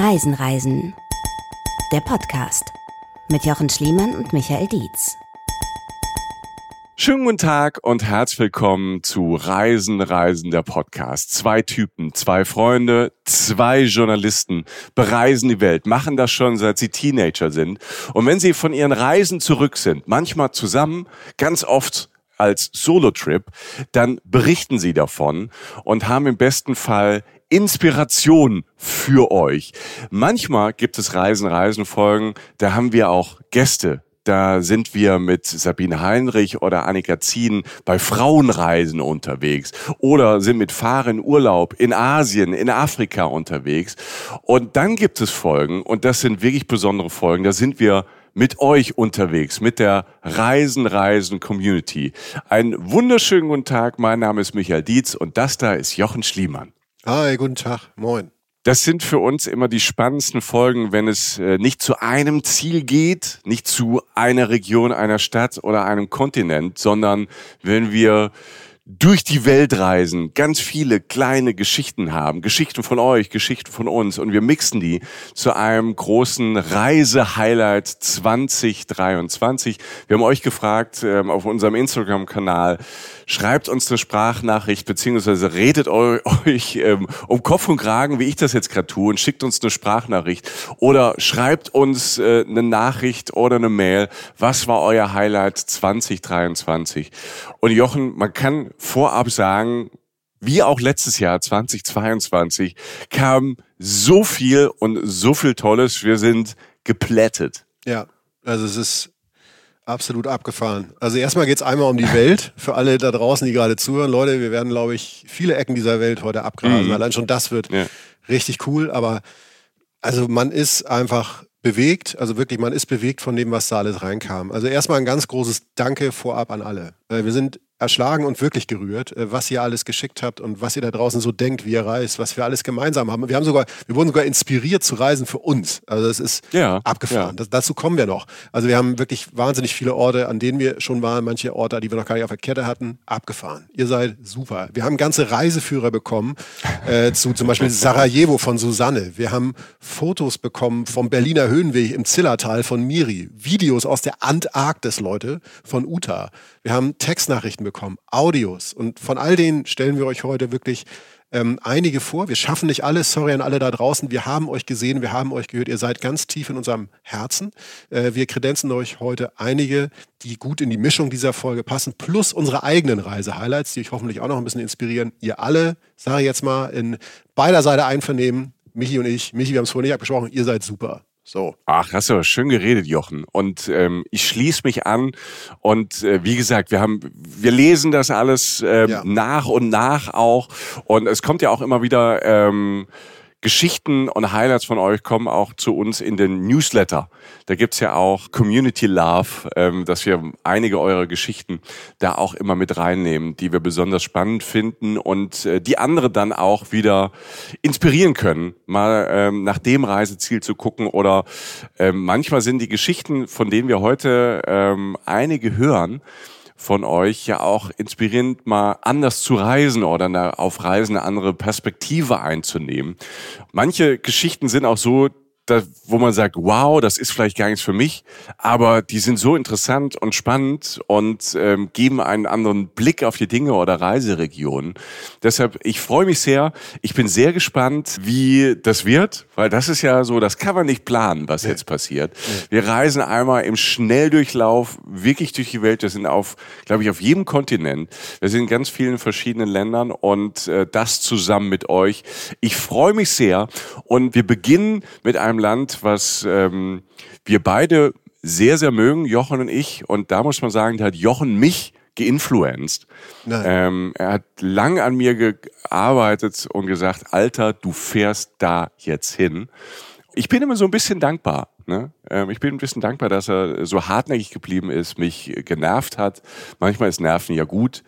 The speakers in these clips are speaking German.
Reisen, Reisen. Der Podcast mit Jochen Schliemann und Michael Dietz. Schönen guten Tag und herzlich willkommen zu Reisen, Reisen, der Podcast. Zwei Typen, zwei Freunde, zwei Journalisten bereisen die Welt, machen das schon seit sie Teenager sind. Und wenn sie von ihren Reisen zurück sind, manchmal zusammen, ganz oft als Solo-Trip, dann berichten sie davon und haben im besten Fall Inspiration für euch. Manchmal gibt es Reisen, Reisen Folgen, da haben wir auch Gäste. Da sind wir mit Sabine Heinrich oder Annika Zien bei Frauenreisen unterwegs oder sind mit Fahren Urlaub in Asien, in Afrika unterwegs. Und dann gibt es Folgen, und das sind wirklich besondere Folgen, da sind wir mit euch unterwegs, mit der Reisen, Reisen Community. Einen wunderschönen guten Tag, mein Name ist Michael Dietz und das da ist Jochen Schliemann. Hi, guten Tag, moin. Das sind für uns immer die spannendsten Folgen, wenn es äh, nicht zu einem Ziel geht, nicht zu einer Region, einer Stadt oder einem Kontinent, sondern wenn wir durch die Welt reisen, ganz viele kleine Geschichten haben, Geschichten von euch, Geschichten von uns und wir mixen die zu einem großen Reise-Highlight 2023. Wir haben euch gefragt ähm, auf unserem Instagram-Kanal, schreibt uns eine Sprachnachricht beziehungsweise redet euch ähm, um Kopf und Kragen, wie ich das jetzt gerade tue und schickt uns eine Sprachnachricht oder schreibt uns äh, eine Nachricht oder eine Mail. Was war euer Highlight 2023? Und Jochen, man kann vorab sagen, wie auch letztes Jahr 2022 kam so viel und so viel Tolles. Wir sind geplättet. Ja, also es ist absolut abgefahren. Also erstmal geht es einmal um die Welt. Für alle da draußen, die gerade zuhören, Leute, wir werden, glaube ich, viele Ecken dieser Welt heute abgrasen. Mhm. Allein schon das wird ja. richtig cool. Aber also man ist einfach bewegt, also wirklich, man ist bewegt von dem, was da alles reinkam. Also erstmal ein ganz großes Danke vorab an alle. Äh, wir sind erschlagen und wirklich gerührt, äh, was ihr alles geschickt habt und was ihr da draußen so denkt, wie ihr reist, was wir alles gemeinsam haben. Wir haben sogar, wir wurden sogar inspiriert zu reisen für uns. Also das ist ja, abgefahren. Ja. Das, dazu kommen wir noch. Also wir haben wirklich wahnsinnig viele Orte, an denen wir schon waren, manche Orte, die wir noch gar nicht auf der Kette hatten, abgefahren. Ihr seid super. Wir haben ganze Reiseführer bekommen äh, zu zum Beispiel Sarajevo von Susanne. Wir haben Fotos bekommen vom Berliner Höhenweg im Zillertal von Miri. Videos aus der Antarktis, Leute, von Uta. Wir haben Textnachrichten bekommen, Audios. Und von all denen stellen wir euch heute wirklich ähm, einige vor. Wir schaffen nicht alles. Sorry an alle da draußen. Wir haben euch gesehen, wir haben euch gehört. Ihr seid ganz tief in unserem Herzen. Äh, wir kredenzen euch heute einige, die gut in die Mischung dieser Folge passen, plus unsere eigenen Reise-Highlights, die euch hoffentlich auch noch ein bisschen inspirieren. Ihr alle, sage ich jetzt mal, in beider Seite einvernehmen. Michi und ich. Michi, wir haben es vorhin nicht abgesprochen. Ihr seid super. So. Ach, hast du schön geredet, Jochen. Und ähm, ich schließe mich an. Und äh, wie gesagt, wir haben, wir lesen das alles ähm, ja. nach und nach auch. Und es kommt ja auch immer wieder. Ähm, Geschichten und Highlights von euch kommen auch zu uns in den Newsletter. Da gibt's ja auch Community Love, ähm, dass wir einige eurer Geschichten da auch immer mit reinnehmen, die wir besonders spannend finden und äh, die andere dann auch wieder inspirieren können, mal ähm, nach dem Reiseziel zu gucken. Oder ähm, manchmal sind die Geschichten, von denen wir heute ähm, einige hören, von euch ja auch inspirierend, mal anders zu reisen oder auf Reisen eine andere Perspektive einzunehmen. Manche Geschichten sind auch so, da, wo man sagt, wow, das ist vielleicht gar nichts für mich, aber die sind so interessant und spannend und ähm, geben einen anderen Blick auf die Dinge oder Reiseregionen. Deshalb, ich freue mich sehr. Ich bin sehr gespannt, wie das wird, weil das ist ja so, das kann man nicht planen, was nee. jetzt passiert. Nee. Wir reisen einmal im Schnelldurchlauf wirklich durch die Welt. Wir sind auf, glaube ich, auf jedem Kontinent. Wir sind in ganz vielen verschiedenen Ländern und äh, das zusammen mit euch. Ich freue mich sehr und wir beginnen mit einem einem Land, was ähm, wir beide sehr, sehr mögen, Jochen und ich. Und da muss man sagen, da hat Jochen mich geinfluenced. Ähm, er hat lang an mir gearbeitet und gesagt, Alter, du fährst da jetzt hin. Ich bin immer so ein bisschen dankbar. Ne? Ähm, ich bin ein bisschen dankbar, dass er so hartnäckig geblieben ist, mich genervt hat. Manchmal ist Nerven ja gut.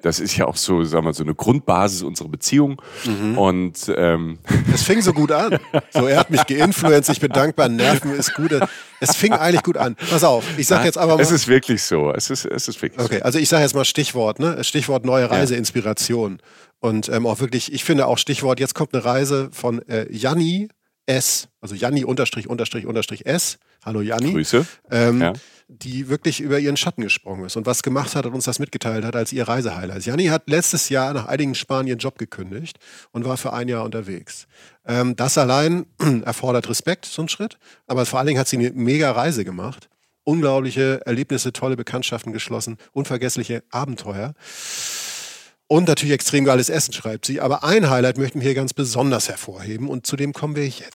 Das ist ja auch so, sagen wir, so eine Grundbasis unserer Beziehung. Mhm. Und ähm, es fing so gut an. So, er hat mich geinfluenced, ich bin dankbar, Nerven ist gut. Es fing eigentlich gut an. Pass auf, ich sag jetzt aber mal. Es ist wirklich so. Es ist, es ist wirklich okay, so. also ich sage jetzt mal Stichwort, ne? Stichwort neue Reiseinspiration. Ja. Und ähm, auch wirklich, ich finde auch Stichwort, jetzt kommt eine Reise von äh, Janni S, also Janni unterstrich unterstrich unterstrich S. Hallo Janni. Grüße. Ähm, ja. Die wirklich über ihren Schatten gesprungen ist und was gemacht hat und uns das mitgeteilt hat als ihr Reisehighlight. Janni hat letztes Jahr nach einigen Spanien Job gekündigt und war für ein Jahr unterwegs. Ähm, das allein erfordert Respekt, so ein Schritt, aber vor allen Dingen hat sie eine mega Reise gemacht. Unglaubliche Erlebnisse, tolle Bekanntschaften geschlossen, unvergessliche Abenteuer. Und natürlich extrem geiles Essen, schreibt sie. Aber ein Highlight möchten wir hier ganz besonders hervorheben und zu dem kommen wir jetzt.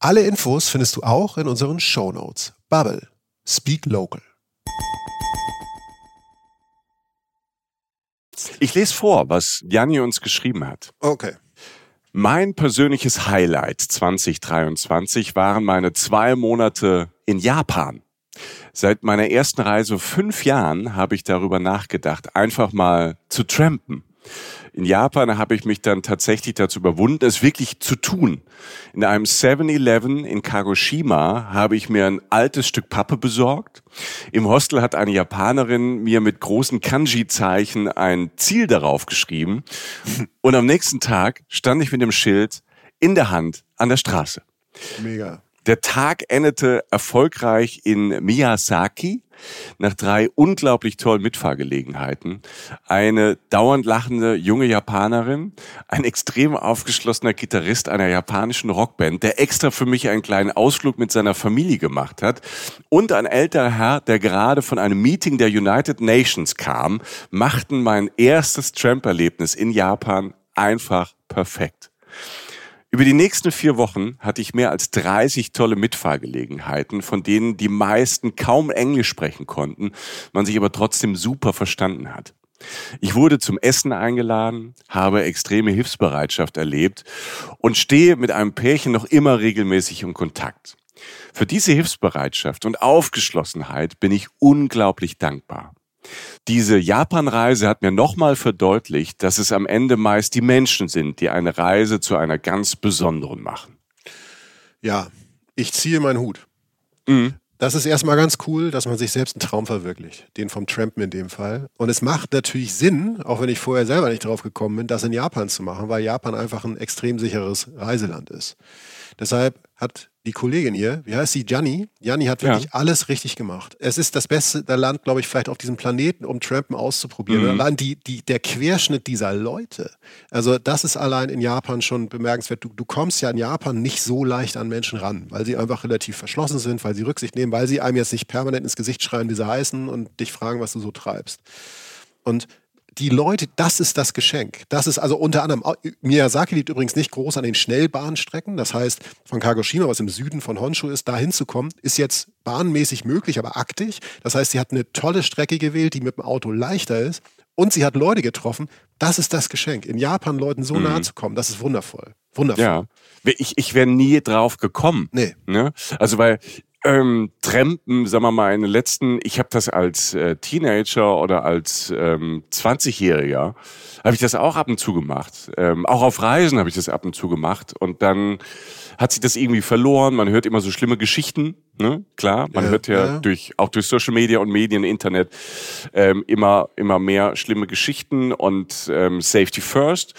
Alle Infos findest du auch in unseren Show Notes. Bubble. Speak Local. Ich lese vor, was Janni uns geschrieben hat. Okay. Mein persönliches Highlight 2023 waren meine zwei Monate in Japan. Seit meiner ersten Reise fünf Jahren habe ich darüber nachgedacht, einfach mal zu trampen. In Japan habe ich mich dann tatsächlich dazu überwunden, es wirklich zu tun. In einem 7-Eleven in Kagoshima habe ich mir ein altes Stück Pappe besorgt. Im Hostel hat eine Japanerin mir mit großen Kanji-Zeichen ein Ziel darauf geschrieben. Und am nächsten Tag stand ich mit dem Schild in der Hand an der Straße. Mega. Der Tag endete erfolgreich in Miyazaki nach drei unglaublich tollen Mitfahrgelegenheiten. Eine dauernd lachende junge Japanerin, ein extrem aufgeschlossener Gitarrist einer japanischen Rockband, der extra für mich einen kleinen Ausflug mit seiner Familie gemacht hat und ein älterer Herr, der gerade von einem Meeting der United Nations kam, machten mein erstes Tramp-Erlebnis in Japan einfach perfekt. Über die nächsten vier Wochen hatte ich mehr als 30 tolle Mitfahrgelegenheiten, von denen die meisten kaum Englisch sprechen konnten, man sich aber trotzdem super verstanden hat. Ich wurde zum Essen eingeladen, habe extreme Hilfsbereitschaft erlebt und stehe mit einem Pärchen noch immer regelmäßig in Kontakt. Für diese Hilfsbereitschaft und Aufgeschlossenheit bin ich unglaublich dankbar. Diese Japanreise hat mir nochmal verdeutlicht, dass es am Ende meist die Menschen sind, die eine Reise zu einer ganz besonderen machen. Ja, ich ziehe meinen Hut. Mhm. Das ist erstmal ganz cool, dass man sich selbst einen Traum verwirklicht. Den vom Trampen in dem Fall. Und es macht natürlich Sinn, auch wenn ich vorher selber nicht drauf gekommen bin, das in Japan zu machen, weil Japan einfach ein extrem sicheres Reiseland ist. Deshalb hat die Kollegin hier, wie heißt sie, Gianni? Gianni hat wirklich ja. alles richtig gemacht. Es ist das beste Land, glaube ich, vielleicht auf diesem Planeten, um Trampen auszuprobieren. Mhm. Allein die, die, der Querschnitt dieser Leute. Also das ist allein in Japan schon bemerkenswert. Du, du kommst ja in Japan nicht so leicht an Menschen ran, weil sie einfach relativ verschlossen sind, weil sie Rücksicht nehmen, weil sie einem jetzt nicht permanent ins Gesicht schreien, wie sie heißen und dich fragen, was du so treibst. Und die Leute, das ist das Geschenk. Das ist also unter anderem, Miyazaki liegt übrigens nicht groß an den Schnellbahnstrecken. Das heißt, von Kagoshima, was im Süden von Honshu ist, da hinzukommen, ist jetzt bahnmäßig möglich, aber aktig. Das heißt, sie hat eine tolle Strecke gewählt, die mit dem Auto leichter ist. Und sie hat Leute getroffen. Das ist das Geschenk. In Japan Leuten so mhm. nahe zu kommen, das ist wundervoll. Wundervoll. Ja. Ich, ich wäre nie drauf gekommen. Nee. Ne? Also, weil ähm, Trampen, sagen wir mal, in den letzten, ich habe das als äh, Teenager oder als ähm, 20-Jähriger, habe ich das auch ab und zu gemacht. Ähm, auch auf Reisen habe ich das ab und zu gemacht. Und dann hat sich das irgendwie verloren. Man hört immer so schlimme Geschichten, ne? Klar, man ja, hört ja, ja, durch auch durch Social Media und Medien, Internet ähm, immer immer mehr schlimme Geschichten und ähm, Safety First.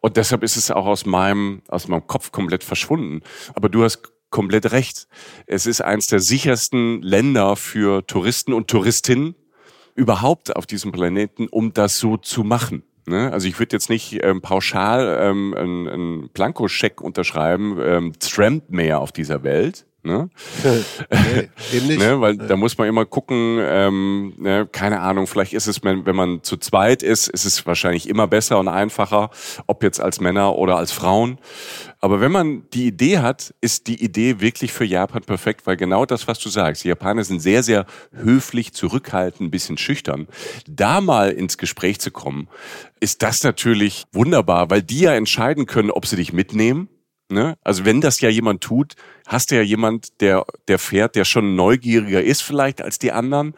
Und deshalb ist es auch aus meinem aus meinem Kopf komplett verschwunden. Aber du hast komplett recht. Es ist eins der sichersten Länder für Touristen und Touristinnen überhaupt auf diesem Planeten, um das so zu machen. Ne? Also ich würde jetzt nicht ähm, pauschal ähm, einen, einen Blankoscheck unterschreiben, ähm, trampt mehr auf dieser Welt. Ne? nee, eben nicht. ne? Weil da muss man immer gucken, ähm, ne? keine Ahnung, vielleicht ist es, wenn man zu zweit ist, ist es wahrscheinlich immer besser und einfacher, ob jetzt als Männer oder als Frauen. Aber wenn man die Idee hat, ist die Idee wirklich für Japan perfekt, weil genau das, was du sagst, die Japaner sind sehr, sehr höflich, zurückhaltend, ein bisschen schüchtern. Da mal ins Gespräch zu kommen, ist das natürlich wunderbar, weil die ja entscheiden können, ob sie dich mitnehmen Ne? Also wenn das ja jemand tut, hast du ja jemand, der, der fährt, der schon neugieriger ist vielleicht als die anderen.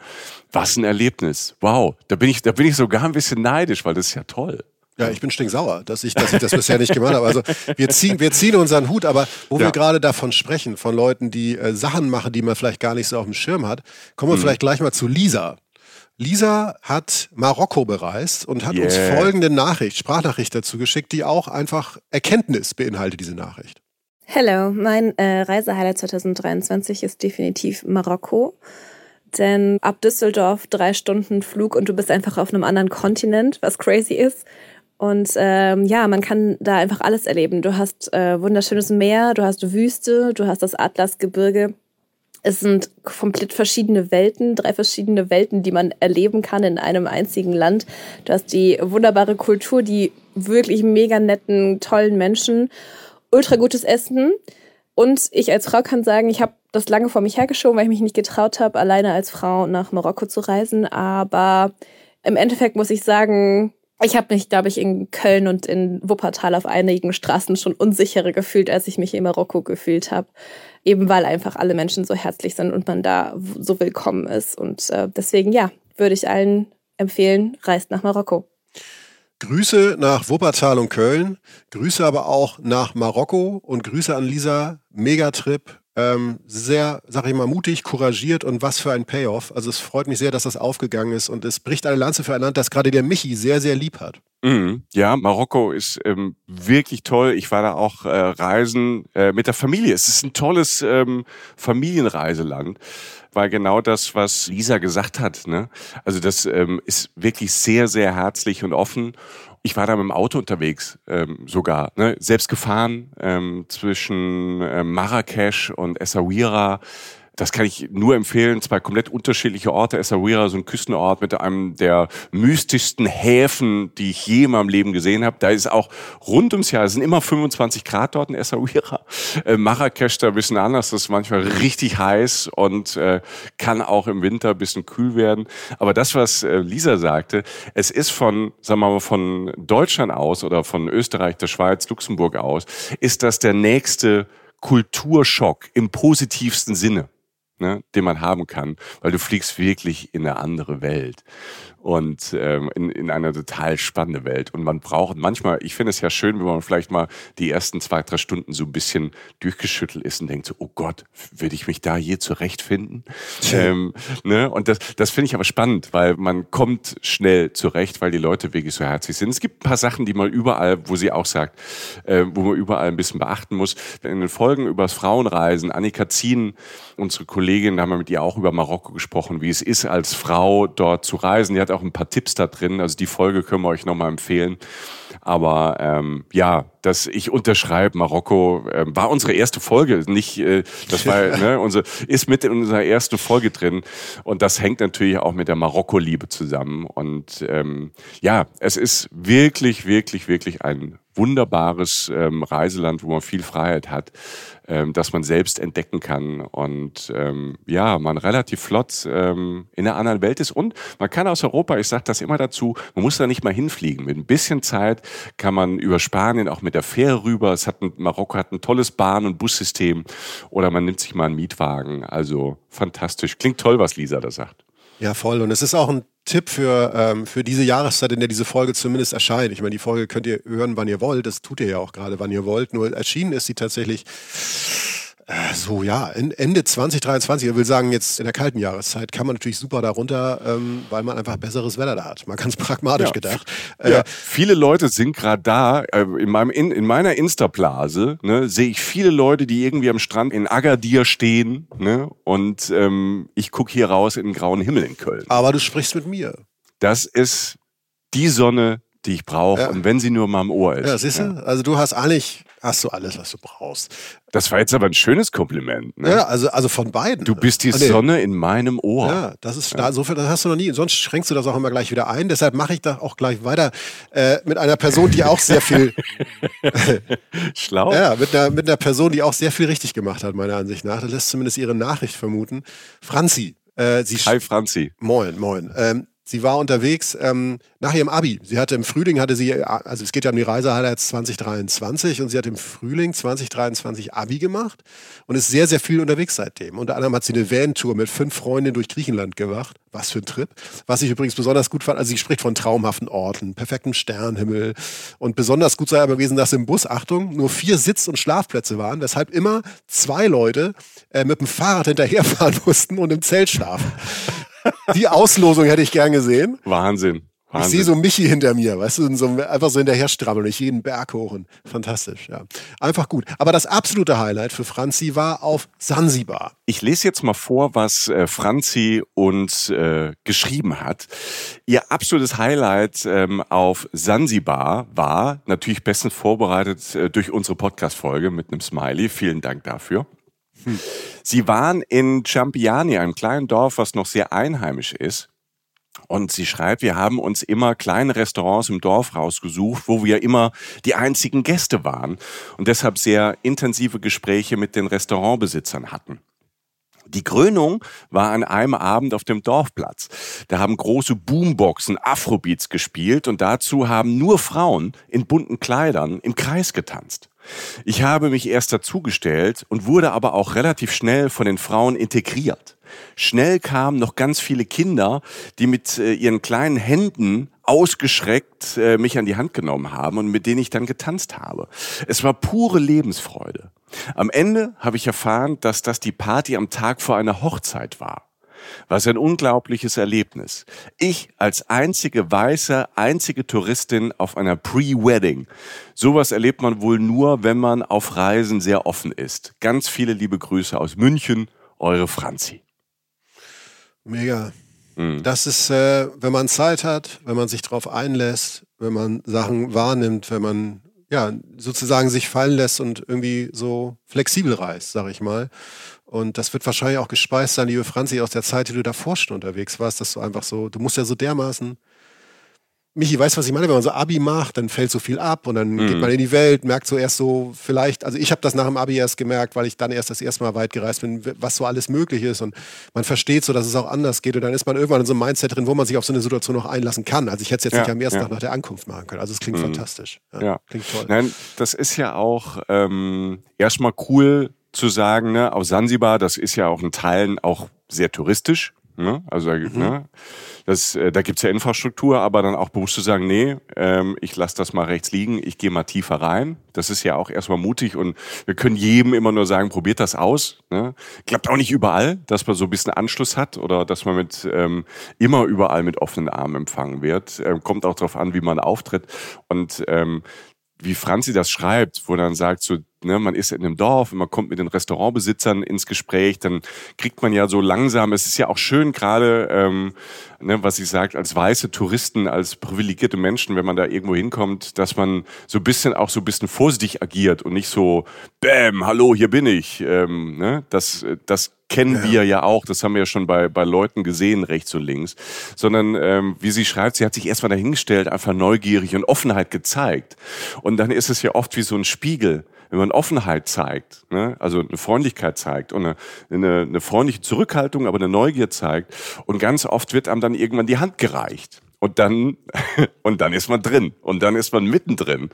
Was ein Erlebnis. Wow. Da bin ich, da bin ich sogar ein bisschen neidisch, weil das ist ja toll. Ja, ich bin stinksauer, dass ich, dass ich das bisher nicht gemacht habe. Also wir ziehen, wir ziehen unseren Hut, aber wo ja. wir gerade davon sprechen, von Leuten, die äh, Sachen machen, die man vielleicht gar nicht so auf dem Schirm hat, kommen wir mhm. vielleicht gleich mal zu Lisa. Lisa hat Marokko bereist und hat yeah. uns folgende Nachricht, Sprachnachricht dazu geschickt, die auch einfach Erkenntnis beinhaltet, diese Nachricht. Hallo, mein äh, Reisehighlight 2023 ist definitiv Marokko. Denn ab Düsseldorf drei Stunden Flug und du bist einfach auf einem anderen Kontinent, was crazy ist. Und ähm, ja, man kann da einfach alles erleben. Du hast äh, wunderschönes Meer, du hast Wüste, du hast das Atlasgebirge es sind komplett verschiedene Welten, drei verschiedene Welten, die man erleben kann in einem einzigen Land. Du hast die wunderbare Kultur, die wirklich mega netten, tollen Menschen, ultra gutes Essen. Und ich als Frau kann sagen, ich habe das lange vor mich hergeschoben, weil ich mich nicht getraut habe, alleine als Frau nach Marokko zu reisen. Aber im Endeffekt muss ich sagen, ich habe mich, glaube ich, in Köln und in Wuppertal auf einigen Straßen schon unsicherer gefühlt, als ich mich in Marokko gefühlt habe eben weil einfach alle Menschen so herzlich sind und man da so willkommen ist. Und äh, deswegen, ja, würde ich allen empfehlen, reist nach Marokko. Grüße nach Wuppertal und Köln, Grüße aber auch nach Marokko und Grüße an Lisa. Megatrip, ähm, sehr, sag ich mal, mutig, couragiert und was für ein Payoff. Also es freut mich sehr, dass das aufgegangen ist und es bricht eine Lanze für ein Land, das gerade der Michi sehr, sehr lieb hat. Mhm. Ja, Marokko ist ähm, wirklich toll. Ich war da auch äh, reisen äh, mit der Familie. Es ist ein tolles ähm, Familienreiseland weil genau das, was Lisa gesagt hat, ne? Also das ähm, ist wirklich sehr, sehr herzlich und offen. Ich war da mit dem Auto unterwegs, ähm, sogar, ne? selbst gefahren ähm, zwischen äh, Marrakesch und Essaouira das kann ich nur empfehlen. Zwei komplett unterschiedliche Orte. Essaouira, so ein Küstenort mit einem der mystischsten Häfen, die ich je in meinem Leben gesehen habe. Da ist auch rund ums Jahr, es sind immer 25 Grad dort in Essaouira. Äh, Marrakesch da ein bisschen anders, das ist manchmal richtig heiß und äh, kann auch im Winter ein bisschen kühl werden. Aber das, was äh, Lisa sagte, es ist von, sagen wir mal, von Deutschland aus oder von Österreich, der Schweiz, Luxemburg aus, ist das der nächste Kulturschock im positivsten Sinne ne, den man haben kann, weil du fliegst wirklich in eine andere Welt und ähm, in, in eine total spannende Welt. Und man braucht manchmal, ich finde es ja schön, wenn man vielleicht mal die ersten zwei, drei Stunden so ein bisschen durchgeschüttelt ist und denkt so, oh Gott, würde ich mich da je zurechtfinden? ähm, ne? Und das, das finde ich aber spannend, weil man kommt schnell zurecht, weil die Leute wirklich so herzlich sind. Es gibt ein paar Sachen, die man überall, wo sie auch sagt, äh, wo man überall ein bisschen beachten muss. In den Folgen über das Frauenreisen, Annika Zien, unsere Kollegin, da haben wir mit ihr auch über Marokko gesprochen, wie es ist, als Frau dort zu reisen. Die hat auch ein paar Tipps da drin. Also die Folge können wir euch nochmal empfehlen. Aber ähm, ja, dass ich unterschreibe, Marokko äh, war unsere erste Folge, nicht äh, das war ne, unsere ist mit in unserer ersten Folge drin. Und das hängt natürlich auch mit der Marokko-Liebe zusammen. Und ähm, ja, es ist wirklich, wirklich, wirklich ein wunderbares ähm, Reiseland, wo man viel Freiheit hat, ähm, dass man selbst entdecken kann. Und ähm, ja, man relativ flott ähm, in einer anderen Welt ist. Und man kann aus Europa, ich sage das immer dazu, man muss da nicht mal hinfliegen. Mit ein bisschen Zeit kann man über Spanien auch mit der Fähre rüber. Es hat ein, Marokko hat ein tolles Bahn- und Bussystem. Oder man nimmt sich mal einen Mietwagen. Also fantastisch. Klingt toll, was Lisa da sagt. Ja, voll. Und es ist auch ein Tipp für, ähm, für diese Jahreszeit, in der diese Folge zumindest erscheint. Ich meine, die Folge könnt ihr hören, wann ihr wollt. Das tut ihr ja auch gerade, wann ihr wollt. Nur erschienen ist sie tatsächlich so, ja, Ende 2023, ich will sagen, jetzt in der kalten Jahreszeit kann man natürlich super darunter, ähm, weil man einfach besseres Wetter da hat. Man ganz pragmatisch ja. gedacht. Äh, ja, viele Leute sind gerade da. Äh, in, meinem, in, in meiner Insta-Blase ne, sehe ich viele Leute, die irgendwie am Strand in Agadir stehen. Ne, und ähm, ich gucke hier raus in den grauen Himmel in Köln. Aber du sprichst mit mir. Das ist die Sonne, die ich brauche. Ja. Und wenn sie nur mal im Ohr ist. Ja, siehst du? Also du hast eigentlich hast du alles, was du brauchst. Das war jetzt aber ein schönes Kompliment. Ne? Ja, also, also von beiden. Du bist die ah, nee. Sonne in meinem Ohr. Ja, das ist ja. so viel, das hast du noch nie. Sonst schränkst du das auch immer gleich wieder ein. Deshalb mache ich da auch gleich weiter äh, mit einer Person, die auch sehr viel schlau. Ja, mit einer, mit einer Person, die auch sehr viel richtig gemacht hat, meiner Ansicht nach. Das lässt zumindest ihre Nachricht vermuten. Franzi. Äh, sie Hi Franzi. Moin, moin. Ähm, Sie war unterwegs ähm, nach ihrem Abi. Sie hatte im Frühling, hatte sie, also es geht ja um die Reisehighlights 2023 und sie hat im Frühling 2023 Abi gemacht und ist sehr, sehr viel unterwegs seitdem. Unter anderem hat sie eine Van-Tour mit fünf Freundinnen durch Griechenland gemacht. Was für ein Trip. Was ich übrigens besonders gut fand, also sie spricht von traumhaften Orten, perfektem Sternhimmel und besonders gut sei aber gewesen, dass im Bus, Achtung, nur vier Sitz- und Schlafplätze waren, weshalb immer zwei Leute äh, mit dem Fahrrad hinterherfahren mussten und im Zelt schlafen. Die Auslosung hätte ich gern gesehen. Wahnsinn. Wahnsinn. Ich sehe so Michi hinter mir, weißt du, so, einfach so hinterher strabbeln, durch jeden Berg hoch und fantastisch, ja. Einfach gut. Aber das absolute Highlight für Franzi war auf Sansibar. Ich lese jetzt mal vor, was äh, Franzi uns äh, geschrieben hat. Ihr absolutes Highlight ähm, auf Sansibar war natürlich bestens vorbereitet äh, durch unsere Podcast-Folge mit einem Smiley. Vielen Dank dafür. Hm. Sie waren in Ciampiani, einem kleinen Dorf, was noch sehr einheimisch ist. Und sie schreibt, wir haben uns immer kleine Restaurants im Dorf rausgesucht, wo wir immer die einzigen Gäste waren und deshalb sehr intensive Gespräche mit den Restaurantbesitzern hatten. Die Krönung war an einem Abend auf dem Dorfplatz. Da haben große Boomboxen Afrobeats gespielt und dazu haben nur Frauen in bunten Kleidern im Kreis getanzt. Ich habe mich erst dazugestellt und wurde aber auch relativ schnell von den Frauen integriert. Schnell kamen noch ganz viele Kinder, die mit äh, ihren kleinen Händen ausgeschreckt äh, mich an die Hand genommen haben und mit denen ich dann getanzt habe. Es war pure Lebensfreude. Am Ende habe ich erfahren, dass das die Party am Tag vor einer Hochzeit war. Was ein unglaubliches Erlebnis. Ich als einzige weiße, einzige Touristin auf einer Pre-Wedding. Sowas erlebt man wohl nur, wenn man auf Reisen sehr offen ist. Ganz viele liebe Grüße aus München, eure Franzi. Mega. Mhm. Das ist, äh, wenn man Zeit hat, wenn man sich darauf einlässt, wenn man Sachen wahrnimmt, wenn man ja sozusagen sich fallen lässt und irgendwie so flexibel reist, sag ich mal. Und das wird wahrscheinlich auch gespeist sein, liebe Franzi, aus der Zeit, die du davor schon unterwegs warst, dass du einfach so, du musst ja so dermaßen Michi, weißt du, was ich meine? Wenn man so Abi macht, dann fällt so viel ab und dann mhm. geht man in die Welt, merkt so erst so vielleicht, also ich habe das nach dem Abi erst gemerkt, weil ich dann erst das erste Mal weit gereist bin, was so alles möglich ist und man versteht so, dass es auch anders geht und dann ist man irgendwann in so einem Mindset drin, wo man sich auf so eine Situation noch einlassen kann. Also ich hätte es jetzt ja, nicht am ersten ja. Tag nach der Ankunft machen können. Also es klingt mhm. fantastisch. Ja, ja, Klingt toll. Nein, das ist ja auch ähm, erstmal cool zu sagen, ne, auf Sansibar, das ist ja auch in Teilen auch sehr touristisch. Ne? Also mhm. ne? Das, äh, da gibt's ja Infrastruktur, aber dann auch bewusst zu sagen, nee, ähm, ich lasse das mal rechts liegen, ich gehe mal tiefer rein. Das ist ja auch erstmal mutig und wir können jedem immer nur sagen, probiert das aus. Ne? Klappt auch nicht überall, dass man so ein bisschen Anschluss hat oder dass man mit ähm, immer überall mit offenen Armen empfangen wird. Ähm, kommt auch darauf an, wie man auftritt. Und ähm, wie Franzi das schreibt, wo dann sagt, so, ne, man ist in einem Dorf und man kommt mit den Restaurantbesitzern ins Gespräch, dann kriegt man ja so langsam, es ist ja auch schön gerade, ähm, ne, was sie sagt, als weiße Touristen, als privilegierte Menschen, wenn man da irgendwo hinkommt, dass man so ein bisschen auch so ein bisschen vorsichtig agiert und nicht so, bäm, hallo, hier bin ich. Ähm, ne, das, das kennen ja. wir ja auch, das haben wir ja schon bei, bei Leuten gesehen, rechts und links, sondern ähm, wie sie schreibt, sie hat sich erstmal dahingestellt, einfach neugierig und Offenheit gezeigt. Und dann ist es ja oft wie so ein Spiegel wenn man Offenheit zeigt, ne, also eine Freundlichkeit zeigt und eine, eine, eine freundliche Zurückhaltung, aber eine Neugier zeigt und ganz oft wird einem dann irgendwann die Hand gereicht. Und dann und dann ist man drin und dann ist man mittendrin.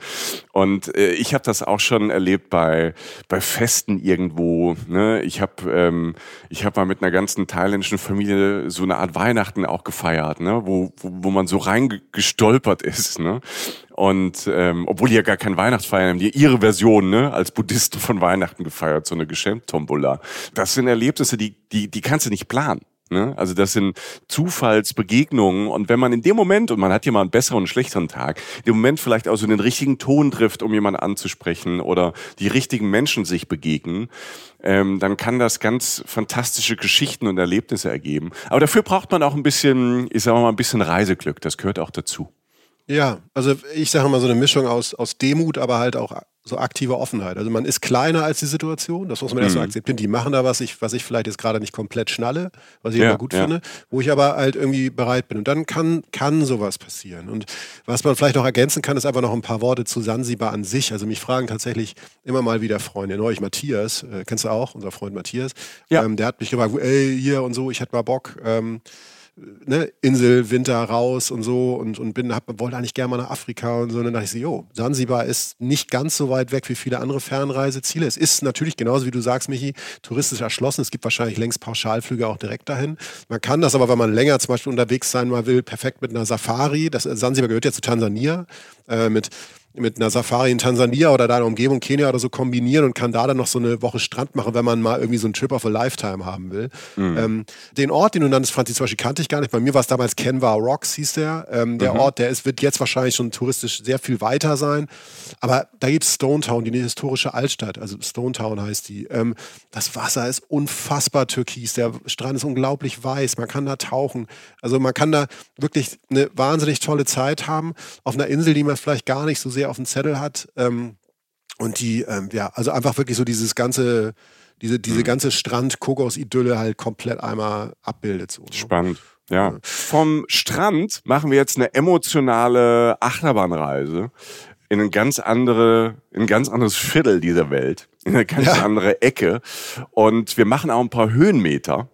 Und äh, ich habe das auch schon erlebt bei bei Festen irgendwo. Ne? Ich habe ähm, ich habe mal mit einer ganzen thailändischen Familie so eine Art Weihnachten auch gefeiert, ne? wo, wo, wo man so reingestolpert ist. Ne? Und ähm, obwohl die ja gar kein Weihnachtsfeiern haben, die ihre Version ne, als Buddhisten von Weihnachten gefeiert, so eine Geschenktombola. Das sind Erlebnisse, die, die, die kannst du nicht planen. Ne? Also das sind Zufallsbegegnungen und wenn man in dem Moment, und man hat ja mal einen besseren und schlechteren Tag, in dem Moment vielleicht auch so den richtigen Ton trifft, um jemanden anzusprechen oder die richtigen Menschen sich begegnen, ähm, dann kann das ganz fantastische Geschichten und Erlebnisse ergeben. Aber dafür braucht man auch ein bisschen, ich sage mal, ein bisschen Reiseglück. Das gehört auch dazu. Ja, also ich sage mal so eine Mischung aus, aus Demut, aber halt auch so aktive Offenheit. Also man ist kleiner als die Situation, das muss man mhm. erst so akzeptieren. Die machen da was ich, was ich vielleicht jetzt gerade nicht komplett schnalle, was ich ja, immer gut ja. finde, wo ich aber halt irgendwie bereit bin. Und dann kann, kann sowas passieren. Und was man vielleicht noch ergänzen kann, ist einfach noch ein paar Worte zu Sansibar an sich. Also mich fragen tatsächlich immer mal wieder Freunde, neulich Matthias, äh, kennst du auch, unser Freund Matthias, ja. ähm, der hat mich gefragt, ey, hier und so, ich hätte mal Bock, ähm, ne, Insel, Winter raus und so und, und bin, hab, wollte eigentlich gerne mal nach Afrika und so. Und dann dachte ich so, jo, Sansibar ist nicht ganz so weit weg wie viele andere Fernreiseziele. Es ist natürlich genauso wie du sagst, Michi, touristisch erschlossen. Es gibt wahrscheinlich längst Pauschalflüge auch direkt dahin. Man kann das aber, wenn man länger zum Beispiel unterwegs sein mal will, perfekt mit einer Safari. Das, Sansibar gehört ja zu Tansania, äh, mit mit einer Safari in Tansania oder deiner Umgebung, Kenia oder so kombinieren und kann da dann noch so eine Woche Strand machen, wenn man mal irgendwie so einen Trip of a Lifetime haben will. Mhm. Ähm, den Ort, den du nanntest, Franzi, zum Beispiel kannte ich gar nicht. Bei mir war es damals Canva Rocks, hieß der. Ähm, der mhm. Ort, der ist, wird jetzt wahrscheinlich schon touristisch sehr viel weiter sein. Aber da gibt es Stone Town, die historische Altstadt. Also Stone Town heißt die. Ähm, das Wasser ist unfassbar türkis. Der Strand ist unglaublich weiß. Man kann da tauchen. Also man kann da wirklich eine wahnsinnig tolle Zeit haben. Auf einer Insel, die man vielleicht gar nicht so sehr sehr auf dem Zettel hat. Ähm, und die, ähm, ja, also einfach wirklich so dieses ganze, diese, diese mhm. ganze Strand-Kokos-Idylle halt komplett einmal abbildet. So, ne? Spannend. Ja. Vom Strand machen wir jetzt eine emotionale Achterbahnreise in ein ganz andere, in ein ganz anderes Viertel dieser Welt, in eine ganz ja. andere Ecke. Und wir machen auch ein paar Höhenmeter.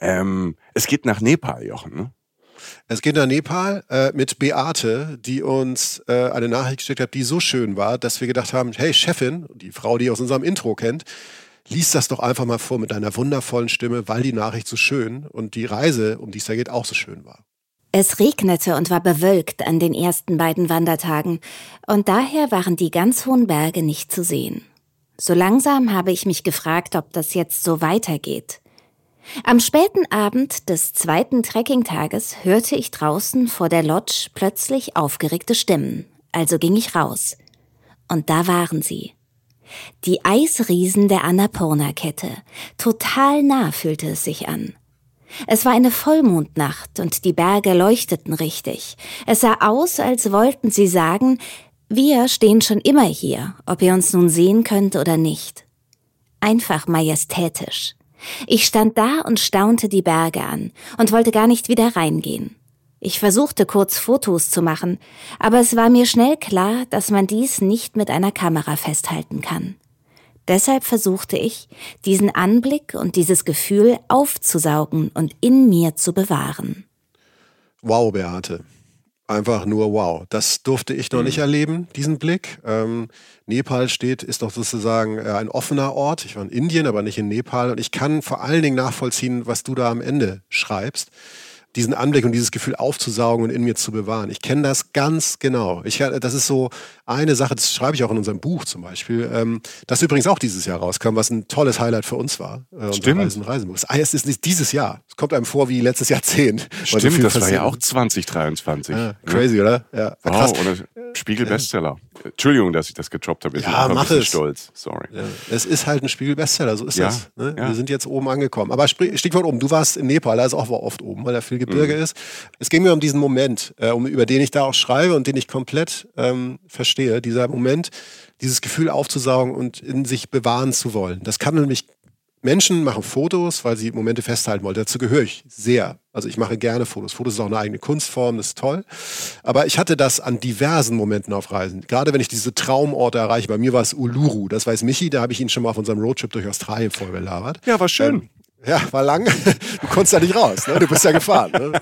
Ähm, es geht nach Nepal, Jochen. Ne? Es geht nach Nepal äh, mit Beate, die uns äh, eine Nachricht geschickt hat, die so schön war, dass wir gedacht haben, hey Chefin, die Frau, die aus unserem Intro kennt, lies das doch einfach mal vor mit deiner wundervollen Stimme, weil die Nachricht so schön und die Reise, um die es da geht, auch so schön war. Es regnete und war bewölkt an den ersten beiden Wandertagen, und daher waren die ganz hohen Berge nicht zu sehen. So langsam habe ich mich gefragt, ob das jetzt so weitergeht. Am späten Abend des zweiten Trekkingtages hörte ich draußen vor der Lodge plötzlich aufgeregte Stimmen, also ging ich raus. Und da waren sie. Die Eisriesen der Annapurna-Kette. Total nah fühlte es sich an. Es war eine Vollmondnacht und die Berge leuchteten richtig. Es sah aus, als wollten sie sagen, wir stehen schon immer hier, ob ihr uns nun sehen könnt oder nicht. Einfach majestätisch. Ich stand da und staunte die Berge an und wollte gar nicht wieder reingehen. Ich versuchte kurz Fotos zu machen, aber es war mir schnell klar, dass man dies nicht mit einer Kamera festhalten kann. Deshalb versuchte ich, diesen Anblick und dieses Gefühl aufzusaugen und in mir zu bewahren. Wow, Beate einfach nur wow. Das durfte ich noch mhm. nicht erleben, diesen Blick. Ähm, Nepal steht, ist doch sozusagen äh, ein offener Ort. Ich war in Indien, aber nicht in Nepal. Und ich kann vor allen Dingen nachvollziehen, was du da am Ende schreibst diesen Anblick und dieses Gefühl aufzusaugen und in mir zu bewahren. Ich kenne das ganz genau. Ich, das ist so eine Sache, das schreibe ich auch in unserem Buch zum Beispiel, ähm, das übrigens auch dieses Jahr rauskam, was ein tolles Highlight für uns war. Äh, Stimmt. Reisen, Reisenbuch. Ah, es ist nicht dieses Jahr. Es kommt einem vor wie letztes Jahrzehnt. Stimmt, so das war ja auch 2023. Ja, crazy, ja. oder? Ja, wow, krass. Und Spiegel-Bestseller. Entschuldigung, dass ich das getroppt habe. Ich ja, bin mach es. stolz. Sorry. Ja, es ist halt ein Spiegel-Bestseller, so ist ja, das. Ne? Wir sind jetzt oben angekommen. Aber Stichwort oben, du warst in Nepal, da ist auch oft oben, weil da viel Gebirge mhm. ist. Es ging mir um diesen Moment, äh, um, über den ich da auch schreibe und den ich komplett ähm, verstehe. Dieser Moment, dieses Gefühl aufzusaugen und in sich bewahren zu wollen. Das kann nämlich Menschen machen Fotos, weil sie Momente festhalten wollen. Dazu gehöre ich sehr. Also ich mache gerne Fotos. Fotos ist auch eine eigene Kunstform, das ist toll. Aber ich hatte das an diversen Momenten auf Reisen. Gerade wenn ich diese Traumorte erreiche. Bei mir war es Uluru. Das weiß Michi, da habe ich ihn schon mal auf unserem Roadtrip durch Australien vollgelabert. Ja, war schön. Ähm, Ja, war lang. Du konntest da nicht raus. Ne? Du bist ja gefahren. Ne?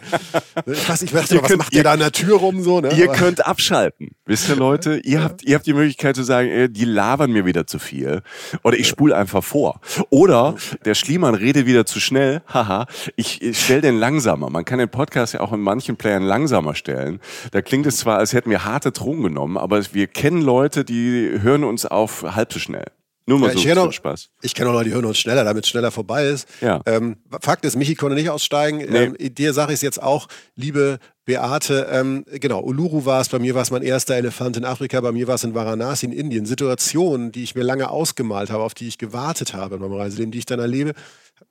Ich weiß nicht, was könnt, macht ihr da an der Tür rum so? Ne? Ihr Aber könnt abschalten. Wisst ihr, Leute? Ihr ja. habt, ihr habt die Möglichkeit zu sagen, ey, die labern mir wieder zu viel. Oder ich spule einfach vor. Oder der Schliemann redet wieder zu schnell. Haha. Ich, ich stelle den langsamer. Man kann den Podcast ja auch in manchen Playern langsamer stellen. Da klingt es zwar, als hätten wir harte Drogen genommen, aber wir kennen Leute, die hören uns auf halb so schnell. Nur mal ja, so, so Spaß. Ich kenne auch Leute, die hören uns schneller, damit es schneller vorbei ist. Ja. Ähm, Fakt ist, Michi konnte nicht aussteigen. Nee. Ähm, dir sage ich es jetzt auch, liebe Beate, ähm, genau, Uluru war es, bei mir war es mein erster Elefant in Afrika, bei mir war es in Varanasi in Indien. Situationen, die ich mir lange ausgemalt habe, auf die ich gewartet habe in meinem Reiseleben, die ich dann erlebe,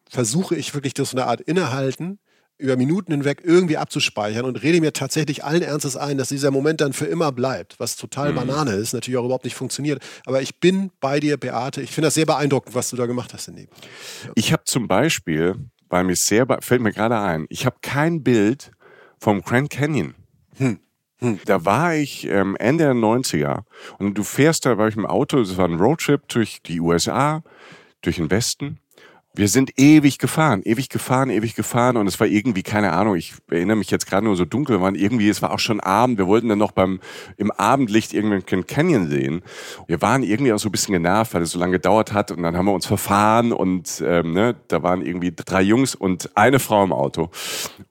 versuche ich wirklich durch so eine Art Innehalten, über Minuten hinweg irgendwie abzuspeichern und rede mir tatsächlich allen Ernstes ein, dass dieser Moment dann für immer bleibt, was total mhm. Banane ist, natürlich auch überhaupt nicht funktioniert. Aber ich bin bei dir, Beate. Ich finde das sehr beeindruckend, was du da gemacht hast in dem. Ja. Ich habe zum Beispiel, weil mir sehr, fällt mir gerade ein, ich habe kein Bild vom Grand Canyon. Hm. Hm. Da war ich ähm, Ende der 90er und du fährst da, war ich im Auto, das war ein Roadtrip durch die USA, durch den Westen wir sind ewig gefahren, ewig gefahren, ewig gefahren und es war irgendwie, keine Ahnung, ich erinnere mich jetzt gerade nur so dunkel, waren irgendwie, es war auch schon Abend, wir wollten dann noch beim, im Abendlicht irgendeinen Canyon sehen. Wir waren irgendwie auch so ein bisschen genervt, weil es so lange gedauert hat und dann haben wir uns verfahren und ähm, ne, da waren irgendwie drei Jungs und eine Frau im Auto.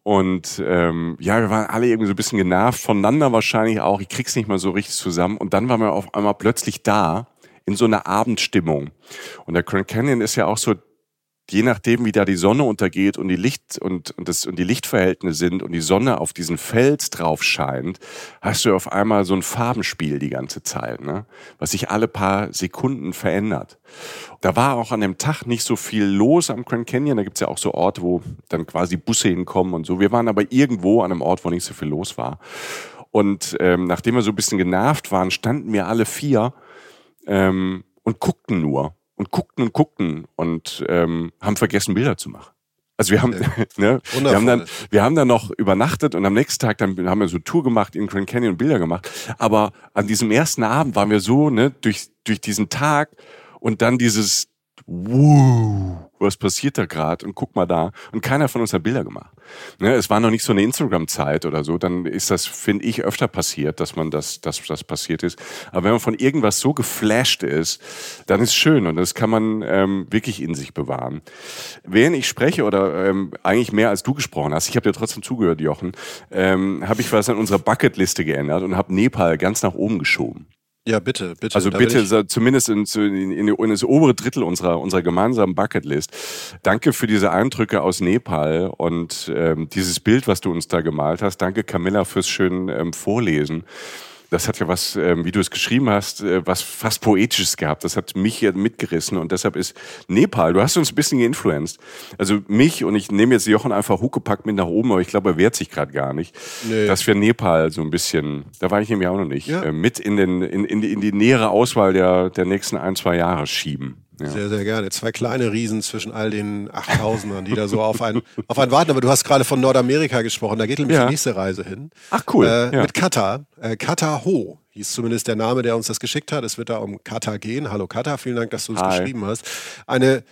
Und ähm, ja, wir waren alle irgendwie so ein bisschen genervt, voneinander wahrscheinlich auch, ich krieg's nicht mal so richtig zusammen und dann waren wir auf einmal plötzlich da in so einer Abendstimmung. Und der Grand Canyon ist ja auch so je nachdem, wie da die Sonne untergeht und die Licht und, und, das, und die Lichtverhältnisse sind und die Sonne auf diesen Fels drauf scheint, hast du auf einmal so ein Farbenspiel die ganze Zeit, ne? was sich alle paar Sekunden verändert. Da war auch an dem Tag nicht so viel los am Grand Canyon. Da gibt's ja auch so Orte, wo dann quasi Busse hinkommen und so. Wir waren aber irgendwo an einem Ort, wo nicht so viel los war. Und ähm, nachdem wir so ein bisschen genervt waren, standen wir alle vier ähm, und guckten nur und guckten und guckten und ähm, haben vergessen, Bilder zu machen. Also wir haben, ne, wir haben dann, wir haben dann noch übernachtet und am nächsten Tag dann haben wir so Tour gemacht in Grand Canyon und Bilder gemacht. Aber an diesem ersten Abend waren wir so, ne, durch, durch diesen Tag und dann dieses, wow, was passiert da gerade und guck mal da. Und keiner von uns hat Bilder gemacht. Ne, es war noch nicht so eine Instagram-Zeit oder so, dann ist das, finde ich, öfter passiert, dass man das, dass das passiert ist. Aber wenn man von irgendwas so geflasht ist, dann ist schön und das kann man ähm, wirklich in sich bewahren. Während ich spreche oder ähm, eigentlich mehr als du gesprochen hast, ich habe dir trotzdem zugehört, Jochen, ähm, habe ich was an unserer Bucketliste geändert und habe Nepal ganz nach oben geschoben. Ja, bitte, bitte. Also bitte, zumindest in, in, in, das obere Drittel unserer, unserer gemeinsamen Bucketlist. Danke für diese Eindrücke aus Nepal und ähm, dieses Bild, was du uns da gemalt hast. Danke, Camilla, fürs schöne ähm, Vorlesen das hat ja was, ähm, wie du es geschrieben hast, äh, was fast Poetisches gehabt. Das hat mich hier mitgerissen und deshalb ist Nepal, du hast uns ein bisschen geinfluenced. Also mich und ich nehme jetzt Jochen einfach Huckepack mit nach oben, aber ich glaube, er wehrt sich gerade gar nicht, nee. dass wir Nepal so ein bisschen, da war ich nämlich auch noch nicht, ja. äh, mit in, den, in, in, die, in die nähere Auswahl der, der nächsten ein, zwei Jahre schieben. Ja. Sehr, sehr gerne. Zwei kleine Riesen zwischen all den 8000ern, die da so auf einen, auf einen warten. Aber du hast gerade von Nordamerika gesprochen. Da geht nämlich ja. die nächste Reise hin. Ach, cool. Äh, ja. Mit Katar. Äh, Katar Ho hieß zumindest der Name, der uns das geschickt hat. Es wird da um Katar gehen. Hallo Katar, vielen Dank, dass du es geschrieben hast. Eine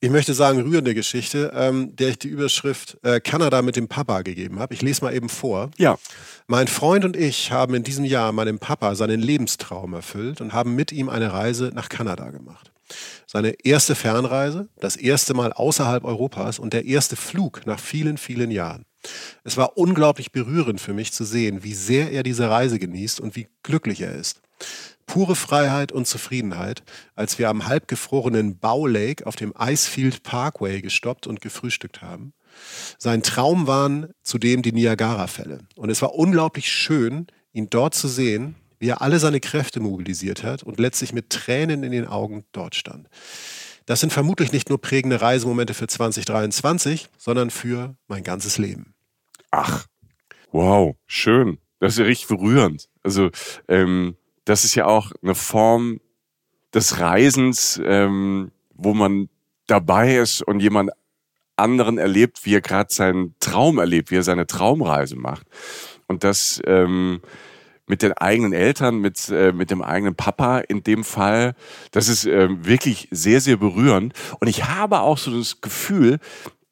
ich möchte sagen, rührende Geschichte, ähm, der ich die Überschrift äh, Kanada mit dem Papa gegeben habe. Ich lese mal eben vor. Ja. Mein Freund und ich haben in diesem Jahr meinem Papa seinen Lebenstraum erfüllt und haben mit ihm eine Reise nach Kanada gemacht. Seine erste Fernreise, das erste Mal außerhalb Europas und der erste Flug nach vielen, vielen Jahren. Es war unglaublich berührend für mich zu sehen, wie sehr er diese Reise genießt und wie glücklich er ist. Pure Freiheit und Zufriedenheit, als wir am halbgefrorenen Bow Lake auf dem Icefield Parkway gestoppt und gefrühstückt haben. Sein Traum waren zudem die Niagara-Fälle. Und es war unglaublich schön, ihn dort zu sehen, wie er alle seine Kräfte mobilisiert hat und letztlich mit Tränen in den Augen dort stand. Das sind vermutlich nicht nur prägende Reisemomente für 2023, sondern für mein ganzes Leben. Ach, wow, schön. Das ist ja richtig berührend. Also, ähm, das ist ja auch eine Form des Reisens, ähm, wo man dabei ist und jemand anderen erlebt, wie er gerade seinen Traum erlebt, wie er seine Traumreise macht. Und das ähm, mit den eigenen Eltern, mit, äh, mit dem eigenen Papa in dem Fall. Das ist äh, wirklich sehr, sehr berührend. Und ich habe auch so das Gefühl,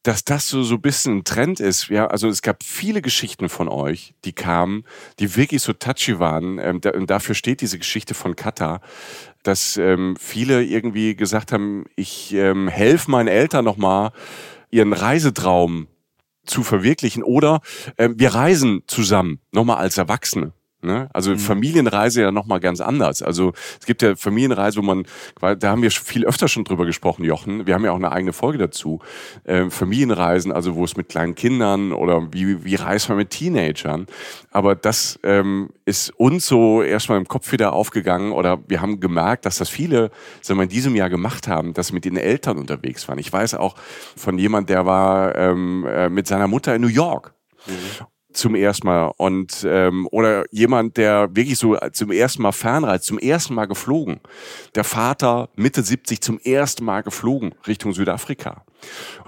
dass das so, so ein bisschen ein Trend ist. Ja, also es gab viele Geschichten von euch, die kamen, die wirklich so touchy waren. Ähm, da, und dafür steht diese Geschichte von Kata, dass ähm, viele irgendwie gesagt haben, ich ähm, helfe meinen Eltern nochmal, ihren Reisetraum zu verwirklichen oder ähm, wir reisen zusammen, nochmal als Erwachsene. Ne? Also mhm. Familienreise ja nochmal ganz anders. Also es gibt ja Familienreise, wo man, da haben wir viel öfter schon drüber gesprochen, Jochen. Wir haben ja auch eine eigene Folge dazu. Ähm, Familienreisen, also wo es mit kleinen Kindern oder wie, wie reist man mit Teenagern. Aber das ähm, ist uns so erstmal im Kopf wieder aufgegangen oder wir haben gemerkt, dass das viele, sagen wir, in diesem Jahr gemacht haben, dass sie mit den Eltern unterwegs waren. Ich weiß auch von jemand, der war ähm, äh, mit seiner Mutter in New York. Mhm zum ersten Mal und ähm, oder jemand, der wirklich so zum ersten Mal fernreist, zum ersten Mal geflogen. Der Vater Mitte 70 zum ersten Mal geflogen Richtung Südafrika.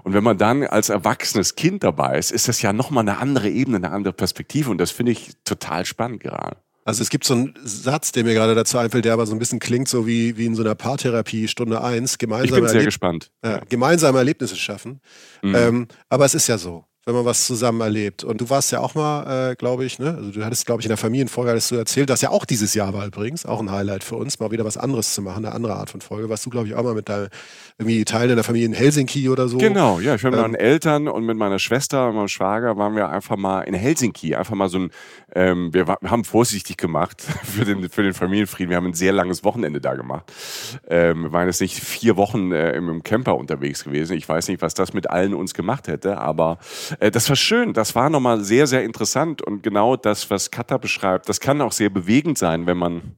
Und wenn man dann als erwachsenes Kind dabei ist, ist das ja nochmal eine andere Ebene, eine andere Perspektive und das finde ich total spannend gerade. Also es gibt so einen Satz, der mir gerade dazu einfällt, der aber so ein bisschen klingt so wie, wie in so einer Paartherapie Stunde eins. Gemeinsame ich bin sehr Erleb gespannt. Ja, gemeinsame Erlebnisse schaffen. Mhm. Ähm, aber es ist ja so wenn man was zusammen erlebt. Und du warst ja auch mal, äh, glaube ich, ne? Also du hattest, glaube ich, in der Familienfolge hattest du erzählt, dass ja auch dieses Jahr war übrigens, auch ein Highlight für uns, mal wieder was anderes zu machen, eine andere Art von Folge. Warst du, glaube ich, auch mal mit deinem irgendwie Teil deiner Familie in Helsinki oder so? Genau, ja. Ich war mit ähm, meinen Eltern und mit meiner Schwester und meinem Schwager waren wir einfach mal in Helsinki. Einfach mal so ein, ähm, wir, wir, haben vorsichtig gemacht für den, für den Familienfrieden. Wir haben ein sehr langes Wochenende da gemacht. Ähm, wir waren jetzt nicht vier Wochen äh, im, im Camper unterwegs gewesen. Ich weiß nicht, was das mit allen uns gemacht hätte, aber das war schön. Das war nochmal sehr, sehr interessant. Und genau das, was Kata beschreibt, das kann auch sehr bewegend sein, wenn man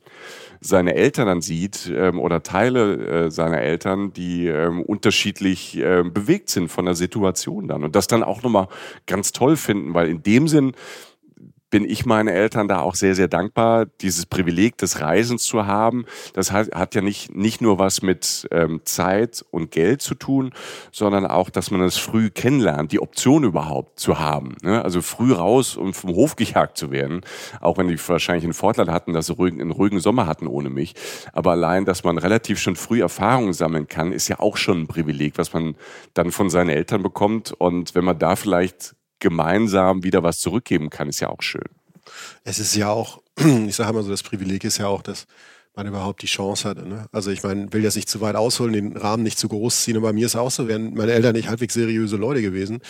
seine Eltern dann sieht ähm, oder Teile äh, seiner Eltern, die ähm, unterschiedlich äh, bewegt sind von der Situation dann. Und das dann auch nochmal ganz toll finden, weil in dem Sinn bin ich meinen Eltern da auch sehr, sehr dankbar, dieses Privileg des Reisens zu haben. Das hat, ja nicht, nicht nur was mit ähm, Zeit und Geld zu tun, sondern auch, dass man es früh kennenlernt, die Option überhaupt zu haben. Ne? Also früh raus und vom Hof gejagt zu werden, auch wenn die wahrscheinlich einen Vorteil hatten, dass sie ruhigen, einen ruhigen Sommer hatten ohne mich. Aber allein, dass man relativ schon früh Erfahrungen sammeln kann, ist ja auch schon ein Privileg, was man dann von seinen Eltern bekommt. Und wenn man da vielleicht gemeinsam wieder was zurückgeben kann, ist ja auch schön. Es ist ja auch, ich sage mal so, das Privileg ist ja auch, dass man überhaupt die Chance hatte. Ne? Also ich meine, will jetzt nicht zu weit ausholen, den Rahmen nicht zu groß ziehen, aber mir ist auch so, wären meine Eltern nicht halbwegs seriöse Leute gewesen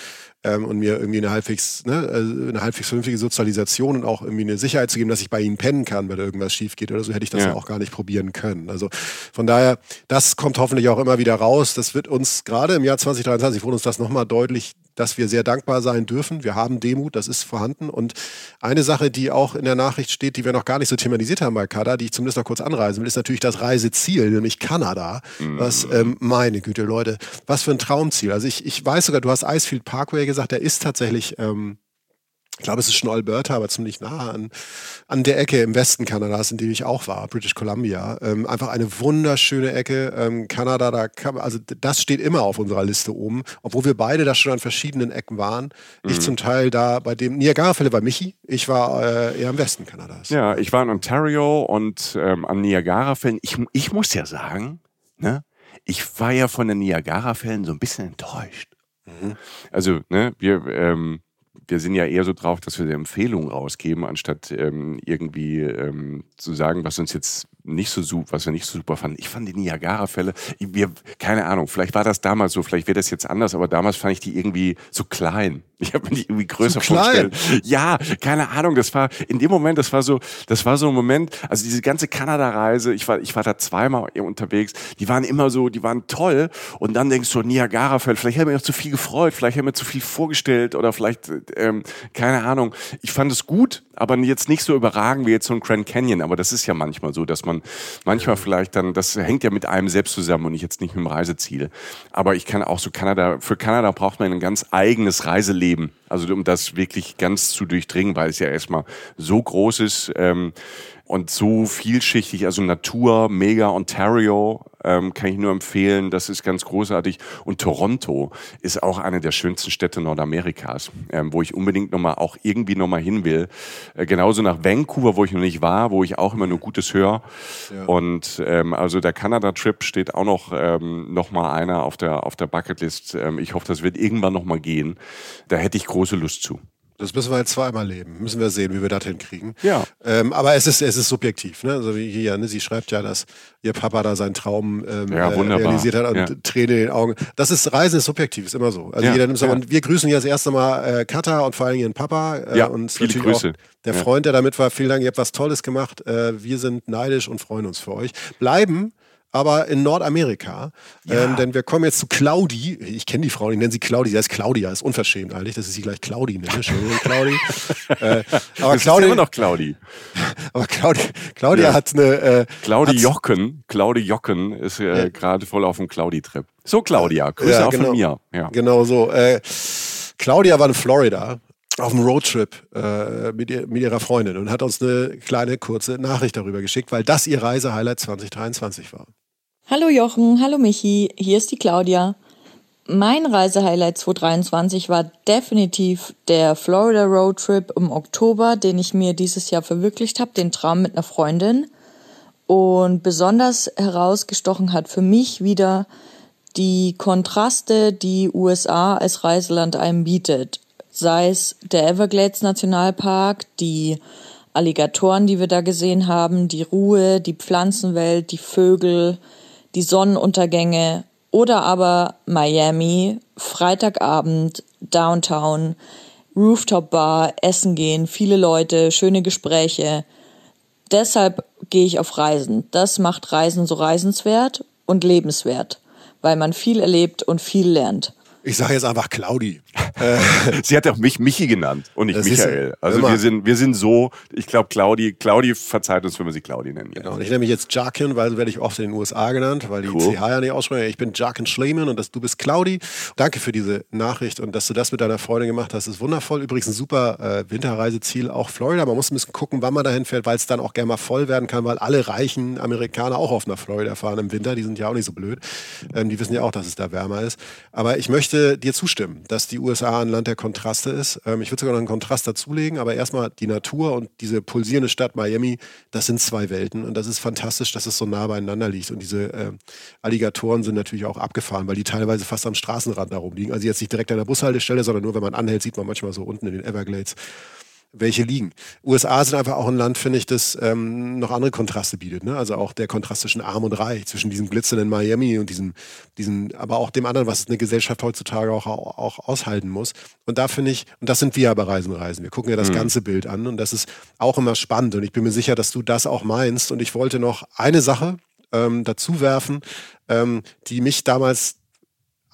ähm, und mir irgendwie eine halbwegs, ne, also eine halbwegs vernünftige Sozialisation und auch irgendwie eine Sicherheit zu geben, dass ich bei ihnen pennen kann, wenn irgendwas schief geht oder so, hätte ich das ja. auch gar nicht probieren können. Also von daher, das kommt hoffentlich auch immer wieder raus. Das wird uns gerade im Jahr 2023, wurde uns das nochmal deutlich dass wir sehr dankbar sein dürfen. Wir haben Demut, das ist vorhanden. Und eine Sache, die auch in der Nachricht steht, die wir noch gar nicht so thematisiert haben bei Kada, die ich zumindest noch kurz anreisen will, ist natürlich das Reiseziel, nämlich Kanada. Mhm. Was, ähm, meine Güte, Leute, was für ein Traumziel. Also ich, ich weiß sogar, du hast Icefield Parkway gesagt, der ist tatsächlich ähm, ich glaube, es ist schon Alberta, aber ziemlich nah an, an der Ecke im Westen Kanadas, in dem ich auch war, British Columbia. Ähm, einfach eine wunderschöne Ecke. Ähm, Kanada, da kann, also das steht immer auf unserer Liste oben, obwohl wir beide da schon an verschiedenen Ecken waren. Mhm. Ich zum Teil da bei dem Niagara-Fälle bei Michi, ich war äh, eher im Westen Kanadas. Ja, ich war in Ontario und ähm, am Niagara-Fällen. Ich, ich muss ja sagen, ne, ich war ja von den Niagara-Fällen so ein bisschen enttäuscht. Mhm. Also, ne, wir, ähm, wir sind ja eher so drauf, dass wir eine Empfehlung rausgeben, anstatt ähm, irgendwie ähm, zu sagen, was uns jetzt nicht so super, was wir nicht so super fanden. Ich fand die Niagara-Fälle, keine Ahnung, vielleicht war das damals so, vielleicht wäre das jetzt anders, aber damals fand ich die irgendwie so klein. Ich habe mir die irgendwie größer vorgestellt. Ja, keine Ahnung, das war in dem Moment, das war so, das war so ein Moment, also diese ganze Kanada-Reise, ich war, ich war da zweimal unterwegs, die waren immer so, die waren toll und dann denkst du, Niagara-Fälle, vielleicht habe ich mir auch zu viel gefreut, vielleicht habe ich mir zu viel vorgestellt oder vielleicht, ähm, keine Ahnung. Ich fand es gut, aber jetzt nicht so überragend wie jetzt so ein Grand Canyon, aber das ist ja manchmal so, dass man manchmal vielleicht dann, das hängt ja mit einem selbst zusammen und nicht jetzt nicht mit dem Reiseziel. Aber ich kann auch so Kanada, für Kanada braucht man ein ganz eigenes Reiseleben. Also um das wirklich ganz zu durchdringen, weil es ja erstmal so groß ist ähm, und so vielschichtig, also Natur, Mega Ontario, ähm, kann ich nur empfehlen. Das ist ganz großartig. Und Toronto ist auch eine der schönsten Städte Nordamerikas, ähm, wo ich unbedingt nochmal auch irgendwie nochmal hin will. Äh, genauso nach Vancouver, wo ich noch nicht war, wo ich auch immer nur Gutes höre. Ja. Und ähm, also der Kanada-Trip steht auch noch, ähm, noch mal einer auf der, auf der Bucketlist. Ähm, ich hoffe, das wird irgendwann noch mal gehen. Da hätte ich große Lust zu. Das müssen wir jetzt zweimal leben. Müssen wir sehen, wie wir das hinkriegen. Ja. Ähm, aber es ist, es ist subjektiv. Ne? Also wie hier, ne? sie schreibt ja, dass ihr Papa da seinen Traum ähm, ja, äh, realisiert hat und ja. Träne in den Augen. Das ist Reisen ist subjektiv, ist immer so. Also ja, jeder nimmt ja. Und wir grüßen ja das erste Mal äh, Katha und vor allem ihren Papa. Äh, ja, und viele Grüße. der Freund, der damit war. Vielen Dank, ihr habt was Tolles gemacht. Äh, wir sind neidisch und freuen uns für euch. Bleiben aber in Nordamerika. Ja. Ähm, denn wir kommen jetzt zu Claudi. Ich kenne die Frau, ich nenne sie Claudi. Sie heißt Claudia, ist unverschämt eigentlich, dass ich sie gleich Claudi nenne. Entschuldigung, Claudi. äh, aber das Claudi, ist immer noch Claudi. aber Claudi, Claudia ja. hat eine... Äh, Claudi Jocken, Claudi Jocken ist äh, ja. gerade voll auf dem Claudi-Trip. So Claudia, Grüße ja, auch genau, von mir. Ja. Genau so. Äh, Claudia war in Florida auf einem Roadtrip äh, mit, ihr, mit, ihrer Freundin und hat uns eine kleine kurze Nachricht darüber geschickt, weil das ihr Reisehighlight 2023 war. Hallo Jochen, hallo Michi, hier ist die Claudia. Mein Reisehighlight 2023 war definitiv der Florida Roadtrip im Oktober, den ich mir dieses Jahr verwirklicht habe, den Traum mit einer Freundin. Und besonders herausgestochen hat für mich wieder die Kontraste, die USA als Reiseland einem bietet. Sei es der Everglades Nationalpark, die Alligatoren, die wir da gesehen haben, die Ruhe, die Pflanzenwelt, die Vögel, die Sonnenuntergänge oder aber Miami, Freitagabend, Downtown, Rooftop Bar, Essen gehen, viele Leute, schöne Gespräche. Deshalb gehe ich auf Reisen. Das macht Reisen so reisenswert und lebenswert, weil man viel erlebt und viel lernt. Ich sage jetzt einfach Claudi. Sie hat auch mich Michi genannt und nicht das Michael. Also wir sind, wir sind so, ich glaube, Claudi, Claudi verzeiht uns, wenn wir sie Claudi nennen. Genau, und ich nenne mich jetzt Jarkin, weil werde ich oft in den USA genannt, weil die cool. CH ja nicht aussprechen. Ich bin Jarkin Schleman und das, du bist Claudi. Danke für diese Nachricht und dass du das mit deiner Freundin gemacht hast, ist wundervoll. Übrigens ein super äh, Winterreiseziel, auch Florida. Man muss ein bisschen gucken, wann man dahin fährt, weil es dann auch gerne mal voll werden kann, weil alle reichen Amerikaner auch auf nach Florida fahren im Winter. Die sind ja auch nicht so blöd. Ähm, die wissen ja auch, dass es da wärmer ist. Aber ich möchte dir zustimmen, dass die USA ein Land der Kontraste ist. Ähm, ich würde sogar noch einen Kontrast dazulegen, aber erstmal die Natur und diese pulsierende Stadt Miami, das sind zwei Welten und das ist fantastisch, dass es so nah beieinander liegt. Und diese äh, Alligatoren sind natürlich auch abgefahren, weil die teilweise fast am Straßenrand da rumliegen. Also jetzt nicht direkt an der Bushaltestelle, sondern nur, wenn man anhält, sieht man manchmal so unten in den Everglades welche liegen. USA sind einfach auch ein Land, finde ich, das ähm, noch andere Kontraste bietet. Ne? Also auch der Kontrast zwischen Arm und Reich, zwischen diesem glitzernden Miami und diesem, diesem, aber auch dem anderen, was eine Gesellschaft heutzutage auch, auch aushalten muss. Und da finde ich, und das sind wir ja bei Reisen Reisen. Wir gucken ja das mhm. ganze Bild an und das ist auch immer spannend. Und ich bin mir sicher, dass du das auch meinst. Und ich wollte noch eine Sache ähm, dazu werfen, ähm, die mich damals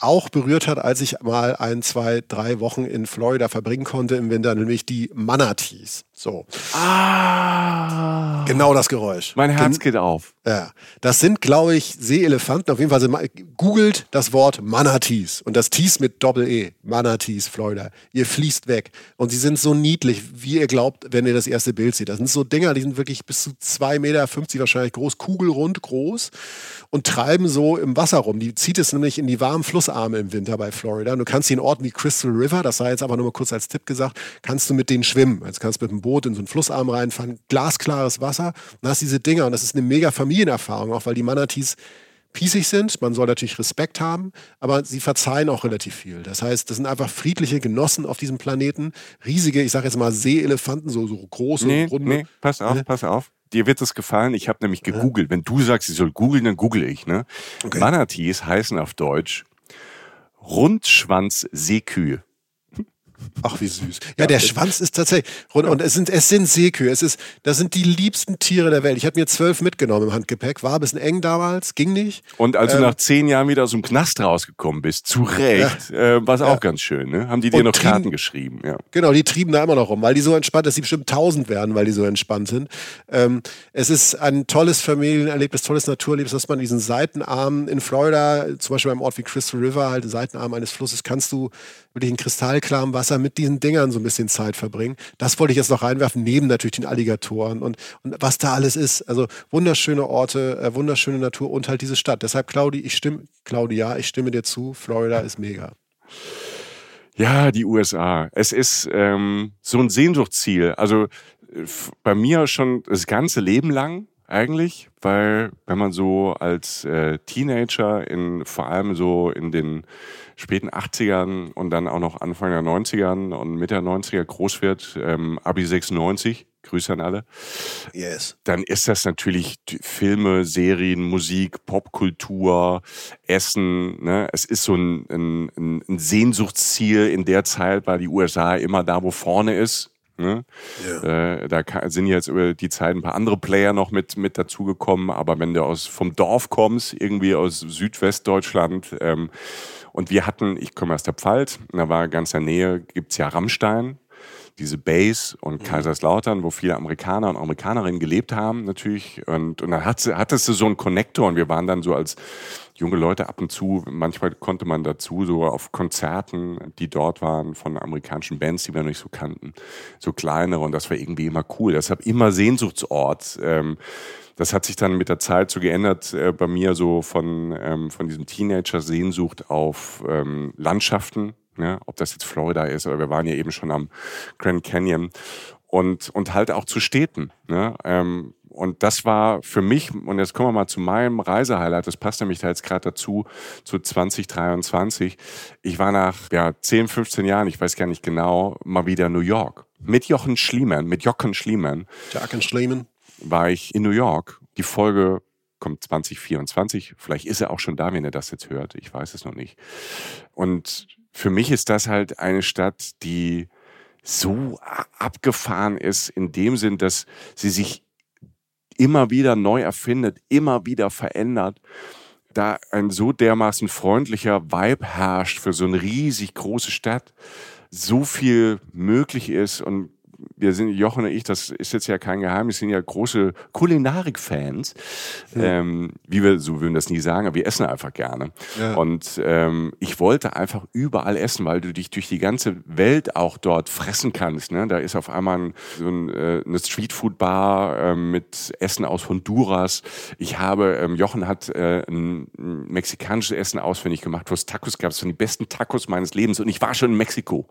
auch berührt hat, als ich mal ein, zwei, drei Wochen in Florida verbringen konnte im Winter, nämlich die Manatees. So. Ah. Genau das Geräusch. Mein Herz Gen geht auf. Ja. Das sind, glaube ich, Seeelefanten. Auf jeden Fall googelt das Wort Manatees und das Tees mit Doppel-E. Manatees, Florida. Ihr fließt weg. Und sie sind so niedlich, wie ihr glaubt, wenn ihr das erste Bild seht. Das sind so Dinger, die sind wirklich bis zu 2,50 Meter wahrscheinlich groß, kugelrund groß und treiben so im Wasser rum. Die zieht es nämlich in die warmen Flussarme im Winter bei Florida. Und du kannst die in Orten wie Crystal River, das sei jetzt aber nur mal kurz als Tipp gesagt, kannst du mit denen schwimmen. Jetzt kannst du mit dem Boot in so einen Flussarm reinfahren, glasklares Wasser und hast diese Dinger und das ist eine mega Familienerfahrung, auch weil die Manatees pießig sind. Man soll natürlich Respekt haben, aber sie verzeihen auch relativ viel. Das heißt, das sind einfach friedliche Genossen auf diesem Planeten. Riesige, ich sage jetzt mal Seeelefanten, so, so große, nee, runde. Nee, pass auf, ne? pass auf. Dir wird es gefallen. Ich habe nämlich gegoogelt. Wenn du sagst, ich soll googeln, dann google ich. Ne? Okay. Manatees heißen auf Deutsch Rundschwanz-Seekühe. Ach, wie süß. Ja, der Schwanz ist tatsächlich rund und es sind, es sind Seekühe. Es ist, das sind die liebsten Tiere der Welt. Ich habe mir zwölf mitgenommen im Handgepäck. War ein bisschen eng damals, ging nicht. Und als ähm, du nach zehn Jahren wieder aus dem Knast rausgekommen bist, zu Recht, ja. äh, war es ja. auch ganz schön. Ne? Haben die dir und noch trieben, Karten geschrieben? Ja. Genau, die trieben da immer noch rum, weil die so entspannt, dass sie bestimmt tausend werden, weil die so entspannt sind. Ähm, es ist ein tolles Familienerlebnis, tolles Naturerlebnis, dass man diesen Seitenarm in Florida, zum Beispiel beim Ort wie Crystal River, halt Seitenarm eines Flusses, kannst du wirklich in kristallklarem Wasser mit diesen Dingern so ein bisschen Zeit verbringen. Das wollte ich jetzt noch reinwerfen, neben natürlich den Alligatoren und, und was da alles ist. Also wunderschöne Orte, äh, wunderschöne Natur und halt diese Stadt. Deshalb, Claudi, ich stimme, Claudia, ich stimme dir zu. Florida ist mega. Ja, die USA. Es ist ähm, so ein Sehnsuchtsziel. Also bei mir schon das ganze Leben lang eigentlich, weil wenn man so als äh, Teenager in vor allem so in den späten 80ern und dann auch noch Anfang der 90ern und Mitte der 90er groß wird, ähm, Abi 96, Grüße an alle. Yes. Dann ist das natürlich Filme, Serien, Musik, Popkultur, Essen. Ne? Es ist so ein, ein, ein Sehnsuchtsziel in der Zeit, weil die USA immer da, wo vorne ist. Ne? Ja. Äh, da sind jetzt über die Zeit ein paar andere Player noch mit, mit dazugekommen, aber wenn du aus, vom Dorf kommst, irgendwie aus Südwestdeutschland, ähm, und wir hatten, ich komme aus der Pfalz, da war ganz in der Nähe, gibt's ja Rammstein, diese Base und mhm. Kaiserslautern, wo viele Amerikaner und Amerikanerinnen gelebt haben natürlich. Und, und dann hat, hattest du so einen Connector und wir waren dann so als junge Leute ab und zu, manchmal konnte man dazu so auf Konzerten, die dort waren von amerikanischen Bands, die wir noch nicht so kannten, so kleinere und das war irgendwie immer cool. Deshalb immer Sehnsuchtsort. Ähm, das hat sich dann mit der Zeit so geändert äh, bei mir so von, ähm, von diesem Teenager-Sehnsucht auf ähm, Landschaften, ne? ob das jetzt Florida ist oder wir waren ja eben schon am Grand Canyon und, und halt auch zu Städten. Ne? Ähm, und das war für mich, und jetzt kommen wir mal zu meinem Reisehighlight, das passt nämlich da jetzt gerade dazu, zu 2023. Ich war nach ja, 10, 15 Jahren, ich weiß gar nicht genau, mal wieder New York. Mit Jochen Schliemann, mit Jochen Schliemann. Jochen Schliemann. War ich in New York. Die Folge kommt 2024. Vielleicht ist er auch schon da, wenn er das jetzt hört. Ich weiß es noch nicht. Und für mich ist das halt eine Stadt, die so abgefahren ist, in dem Sinn, dass sie sich immer wieder neu erfindet, immer wieder verändert, da ein so dermaßen freundlicher Vibe herrscht für so eine riesig große Stadt, so viel möglich ist und wir sind, Jochen und ich, das ist jetzt ja kein Geheimnis, sind ja große Kulinarik-Fans. Ja. Ähm, wie wir, so würden das nie sagen, aber wir essen einfach gerne. Ja. Und ähm, ich wollte einfach überall essen, weil du dich durch die ganze Welt auch dort fressen kannst. Ne? Da ist auf einmal ein, so ein, äh, eine Streetfood-Bar äh, mit Essen aus Honduras. Ich habe, ähm, Jochen hat äh, ein mexikanisches Essen ausfindig gemacht, wo es Tacos gab. Es waren die besten Tacos meines Lebens. Und ich war schon in Mexiko.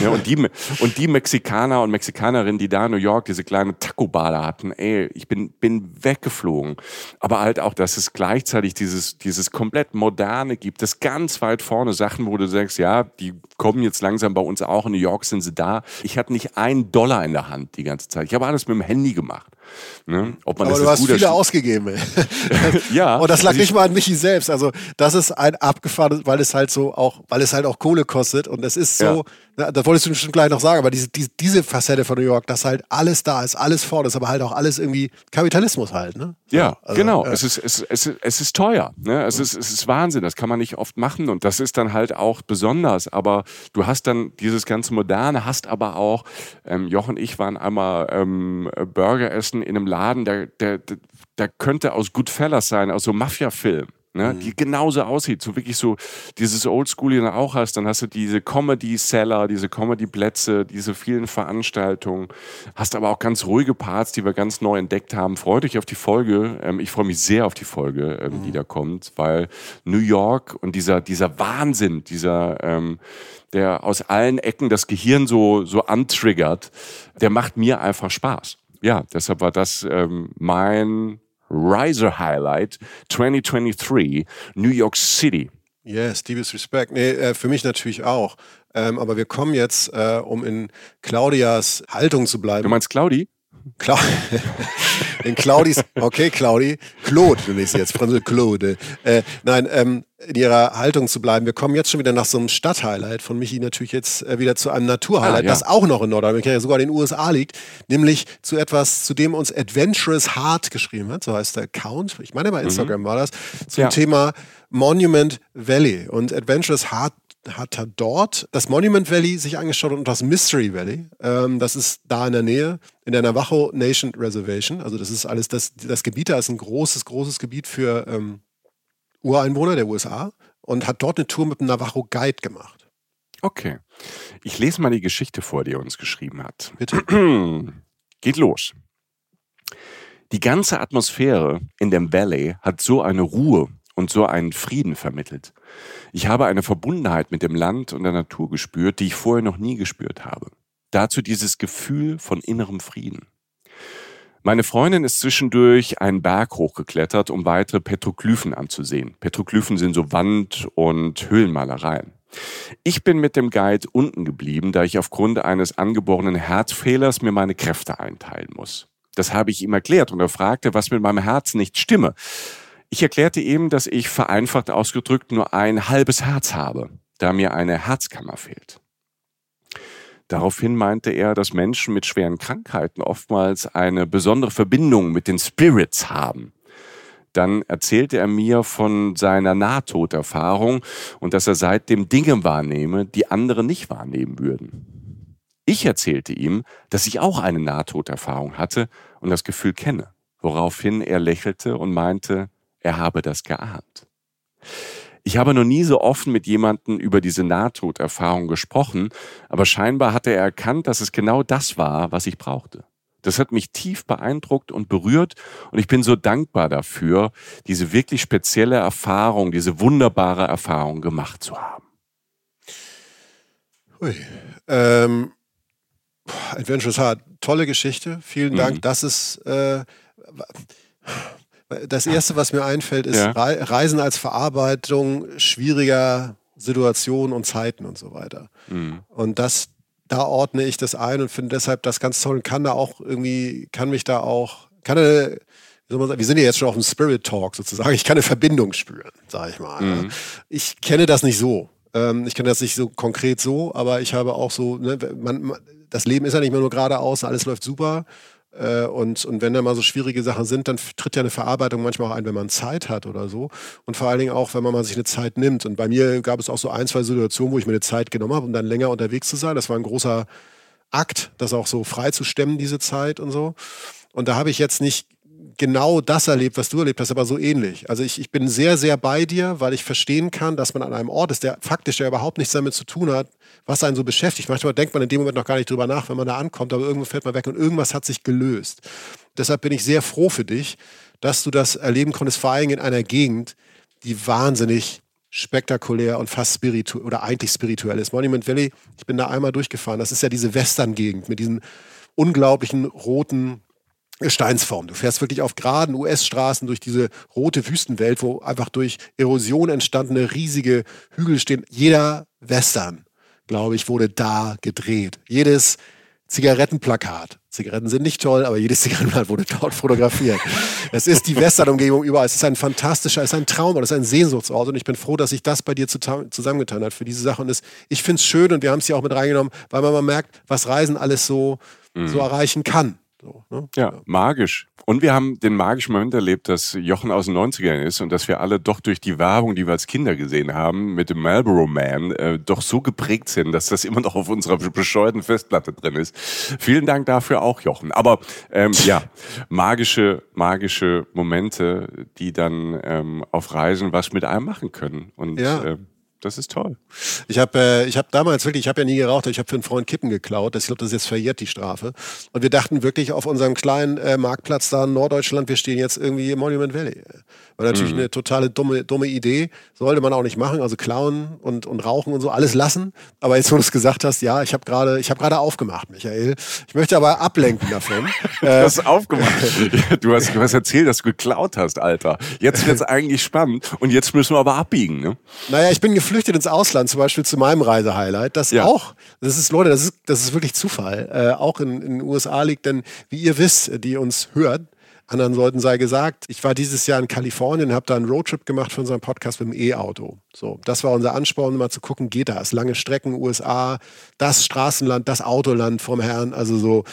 Ja, und, die, und die Mexikaner und Mexikaner Mexikanerin, die da in New York diese kleine Taco-Bar da hatten, ey, ich bin, bin weggeflogen. Aber halt auch, dass es gleichzeitig dieses, dieses komplett Moderne gibt, das ganz weit vorne Sachen, wo du sagst, ja, die kommen jetzt langsam bei uns auch, in New York sind sie da. Ich hatte nicht einen Dollar in der Hand die ganze Zeit. Ich habe alles mit dem Handy gemacht. Ne? Ob man Aber das du hast viele ausgegeben. ja. Und das lag also nicht mal an Michi selbst. Also das ist ein abgefahren, weil es halt so auch, weil es halt auch Kohle kostet und es ist so, ja. Das wolltest du bestimmt gleich noch sagen, aber diese, diese, diese Facette von New York, dass halt alles da ist, alles vorne ist, aber halt auch alles irgendwie Kapitalismus halt, ne? Ja, also, genau. Ja. Es, ist, es, es, es ist teuer. Ne? Es, ist, es ist Wahnsinn. Das kann man nicht oft machen und das ist dann halt auch besonders. Aber du hast dann dieses ganze Moderne, hast aber auch, ähm, Joch und ich waren einmal ähm, Burger essen in einem Laden, der, der, der könnte aus Goodfellas sein, aus so Mafia-Film ne, mhm. die genauso aussieht. So wirklich so dieses Oldschool, die du auch hast. Dann hast du diese Comedy-Seller, diese Comedy-Plätze, diese vielen Veranstaltungen. Hast aber auch ganz ruhige Parts, die wir ganz neu entdeckt haben. Freut euch auf die Folge. Ähm, ich freue mich sehr auf die Folge, ähm, mhm. die da kommt, weil New York und dieser, dieser Wahnsinn, dieser, ähm, der aus allen Ecken das Gehirn so, so antriggert, der macht mir einfach Spaß. Ja, deshalb war das ähm, mein Riser Highlight 2023, New York City. Yes, deepest respect. Nee, äh, für mich natürlich auch. Ähm, aber wir kommen jetzt, äh, um in Claudias Haltung zu bleiben. Du meinst Claudi? Cla in Claudis, okay, Claudi, Claude nenne ich sie jetzt, Französisch Claude. Äh, nein, ähm, in ihrer Haltung zu bleiben. Wir kommen jetzt schon wieder nach so einem Stadthighlight von Michi natürlich jetzt äh, wieder zu einem Naturhighlight, ah, ja. das auch noch in Nordamerika, sogar in den USA liegt, nämlich zu etwas, zu dem uns Adventurous Heart geschrieben hat, so heißt der Account, ich meine bei mhm. Instagram mhm. war das, zum ja. Thema Monument Valley. Und Adventurous Heart hat er dort das Monument Valley sich angeschaut und das Mystery Valley. Ähm, das ist da in der Nähe, in der Navajo Nation Reservation. Also das ist alles, das, das Gebiet da ist ein großes, großes Gebiet für ähm, Ureinwohner der USA und hat dort eine Tour mit einem Navajo Guide gemacht. Okay. Ich lese mal die Geschichte vor, die er uns geschrieben hat. Bitte. Geht los. Die ganze Atmosphäre in dem Valley hat so eine Ruhe und so einen Frieden vermittelt. Ich habe eine Verbundenheit mit dem Land und der Natur gespürt, die ich vorher noch nie gespürt habe. Dazu dieses Gefühl von innerem Frieden. Meine Freundin ist zwischendurch einen Berg hochgeklettert, um weitere Petroglyphen anzusehen. Petroglyphen sind so Wand- und Höhlenmalereien. Ich bin mit dem Guide unten geblieben, da ich aufgrund eines angeborenen Herzfehlers mir meine Kräfte einteilen muss. Das habe ich ihm erklärt und er fragte, was mit meinem Herzen nicht stimme. Ich erklärte ihm, dass ich vereinfacht ausgedrückt nur ein halbes Herz habe, da mir eine Herzkammer fehlt. Daraufhin meinte er, dass Menschen mit schweren Krankheiten oftmals eine besondere Verbindung mit den Spirits haben. Dann erzählte er mir von seiner Nahtoderfahrung und dass er seitdem Dinge wahrnehme, die andere nicht wahrnehmen würden. Ich erzählte ihm, dass ich auch eine Nahtoderfahrung hatte und das Gefühl kenne, woraufhin er lächelte und meinte, er habe das geahnt. Ich habe noch nie so offen mit jemandem über diese Nahtoderfahrung gesprochen, aber scheinbar hatte er erkannt, dass es genau das war, was ich brauchte. Das hat mich tief beeindruckt und berührt und ich bin so dankbar dafür, diese wirklich spezielle Erfahrung, diese wunderbare Erfahrung gemacht zu haben. Ui. Ähm, Adventures Heart, tolle Geschichte. Vielen Dank. Mhm. Das ist äh, das erste, was mir einfällt, ist ja. Reisen als Verarbeitung schwieriger Situationen und Zeiten und so weiter. Mhm. Und das, da ordne ich das ein und finde deshalb das ganz toll und kann da auch irgendwie, kann mich da auch, kann eine, wir sind ja jetzt schon auf dem Spirit Talk sozusagen, ich kann eine Verbindung spüren, sage ich mal. Mhm. Ich kenne das nicht so. Ähm, ich kenne das nicht so konkret so, aber ich habe auch so, ne, man, das Leben ist ja nicht mehr nur geradeaus, alles läuft super. Äh, und, und wenn da mal so schwierige Sachen sind, dann tritt ja eine Verarbeitung manchmal auch ein, wenn man Zeit hat oder so. Und vor allen Dingen auch, wenn man mal sich eine Zeit nimmt. Und bei mir gab es auch so ein, zwei Situationen, wo ich mir eine Zeit genommen habe, um dann länger unterwegs zu sein. Das war ein großer Akt, das auch so frei zu stemmen, diese Zeit und so. Und da habe ich jetzt nicht genau das erlebt, was du erlebt hast, aber so ähnlich. Also ich, ich bin sehr, sehr bei dir, weil ich verstehen kann, dass man an einem Ort ist, der faktisch ja überhaupt nichts damit zu tun hat, was einen so beschäftigt. Manchmal denkt man in dem Moment noch gar nicht drüber nach, wenn man da ankommt, aber irgendwo fällt man weg und irgendwas hat sich gelöst. Deshalb bin ich sehr froh für dich, dass du das erleben konntest, vor allem in einer Gegend, die wahnsinnig spektakulär und fast spirituell oder eigentlich spirituell ist. Monument Valley, ich bin da einmal durchgefahren. Das ist ja diese Western-Gegend mit diesen unglaublichen roten Gesteinsform. Du fährst wirklich auf geraden US-Straßen durch diese rote Wüstenwelt, wo einfach durch Erosion entstandene riesige Hügel stehen. Jeder Western, glaube ich, wurde da gedreht. Jedes Zigarettenplakat. Zigaretten sind nicht toll, aber jedes Zigarettenplakat wurde dort fotografiert. es ist die Western-Umgebung überall. Es ist ein fantastischer, es ist ein Traum, es ist ein Sehnsuchtsort. Und ich bin froh, dass sich das bei dir zusammengetan hat für diese Sache. Und es, ich finde es schön und wir haben es ja auch mit reingenommen, weil man mal merkt, was Reisen alles so, mhm. so erreichen kann. So, ne? ja, magisch. Und wir haben den magischen Moment erlebt, dass Jochen aus den 90ern ist und dass wir alle doch durch die Werbung, die wir als Kinder gesehen haben, mit dem Marlboro Man, äh, doch so geprägt sind, dass das immer noch auf unserer bescheuerten Festplatte drin ist. Vielen Dank dafür auch, Jochen. Aber ähm, ja, magische, magische Momente, die dann ähm, auf Reisen was mit einem machen können. Und ja. äh, das ist toll. Ich habe äh, ich hab damals wirklich, ich habe ja nie geraucht, ich habe für einen Freund Kippen geklaut. Ich glaube, das ist jetzt verjährt, die Strafe. Und wir dachten wirklich auf unserem kleinen äh, Marktplatz da in Norddeutschland, wir stehen jetzt irgendwie im Monument Valley. War natürlich mhm. eine totale dumme, dumme Idee. Sollte man auch nicht machen. Also klauen und, und rauchen und so, alles lassen. Aber jetzt, wo du es gesagt hast, ja, ich habe gerade ich hab gerade aufgemacht, Michael. Ich möchte aber ablenken davon. du hast äh, aufgemacht. Du hast, du hast erzählt, dass du geklaut hast, Alter. Jetzt wird's eigentlich spannend. Und jetzt müssen wir aber abbiegen, ne? Naja, ich bin geflüchtet ins Ausland, zum Beispiel zu meinem Reisehighlight. Das ja. auch, das ist, Leute, das ist, das ist wirklich Zufall. Äh, auch in, in den USA liegt, denn wie ihr wisst, die uns hört, anderen Leuten sei gesagt, ich war dieses Jahr in Kalifornien, habe da einen Roadtrip gemacht für unseren Podcast mit dem E-Auto. So, das war unser Ansporn, mal zu gucken, geht das? Lange Strecken, USA, das Straßenland, das Autoland vom Herrn. Also so,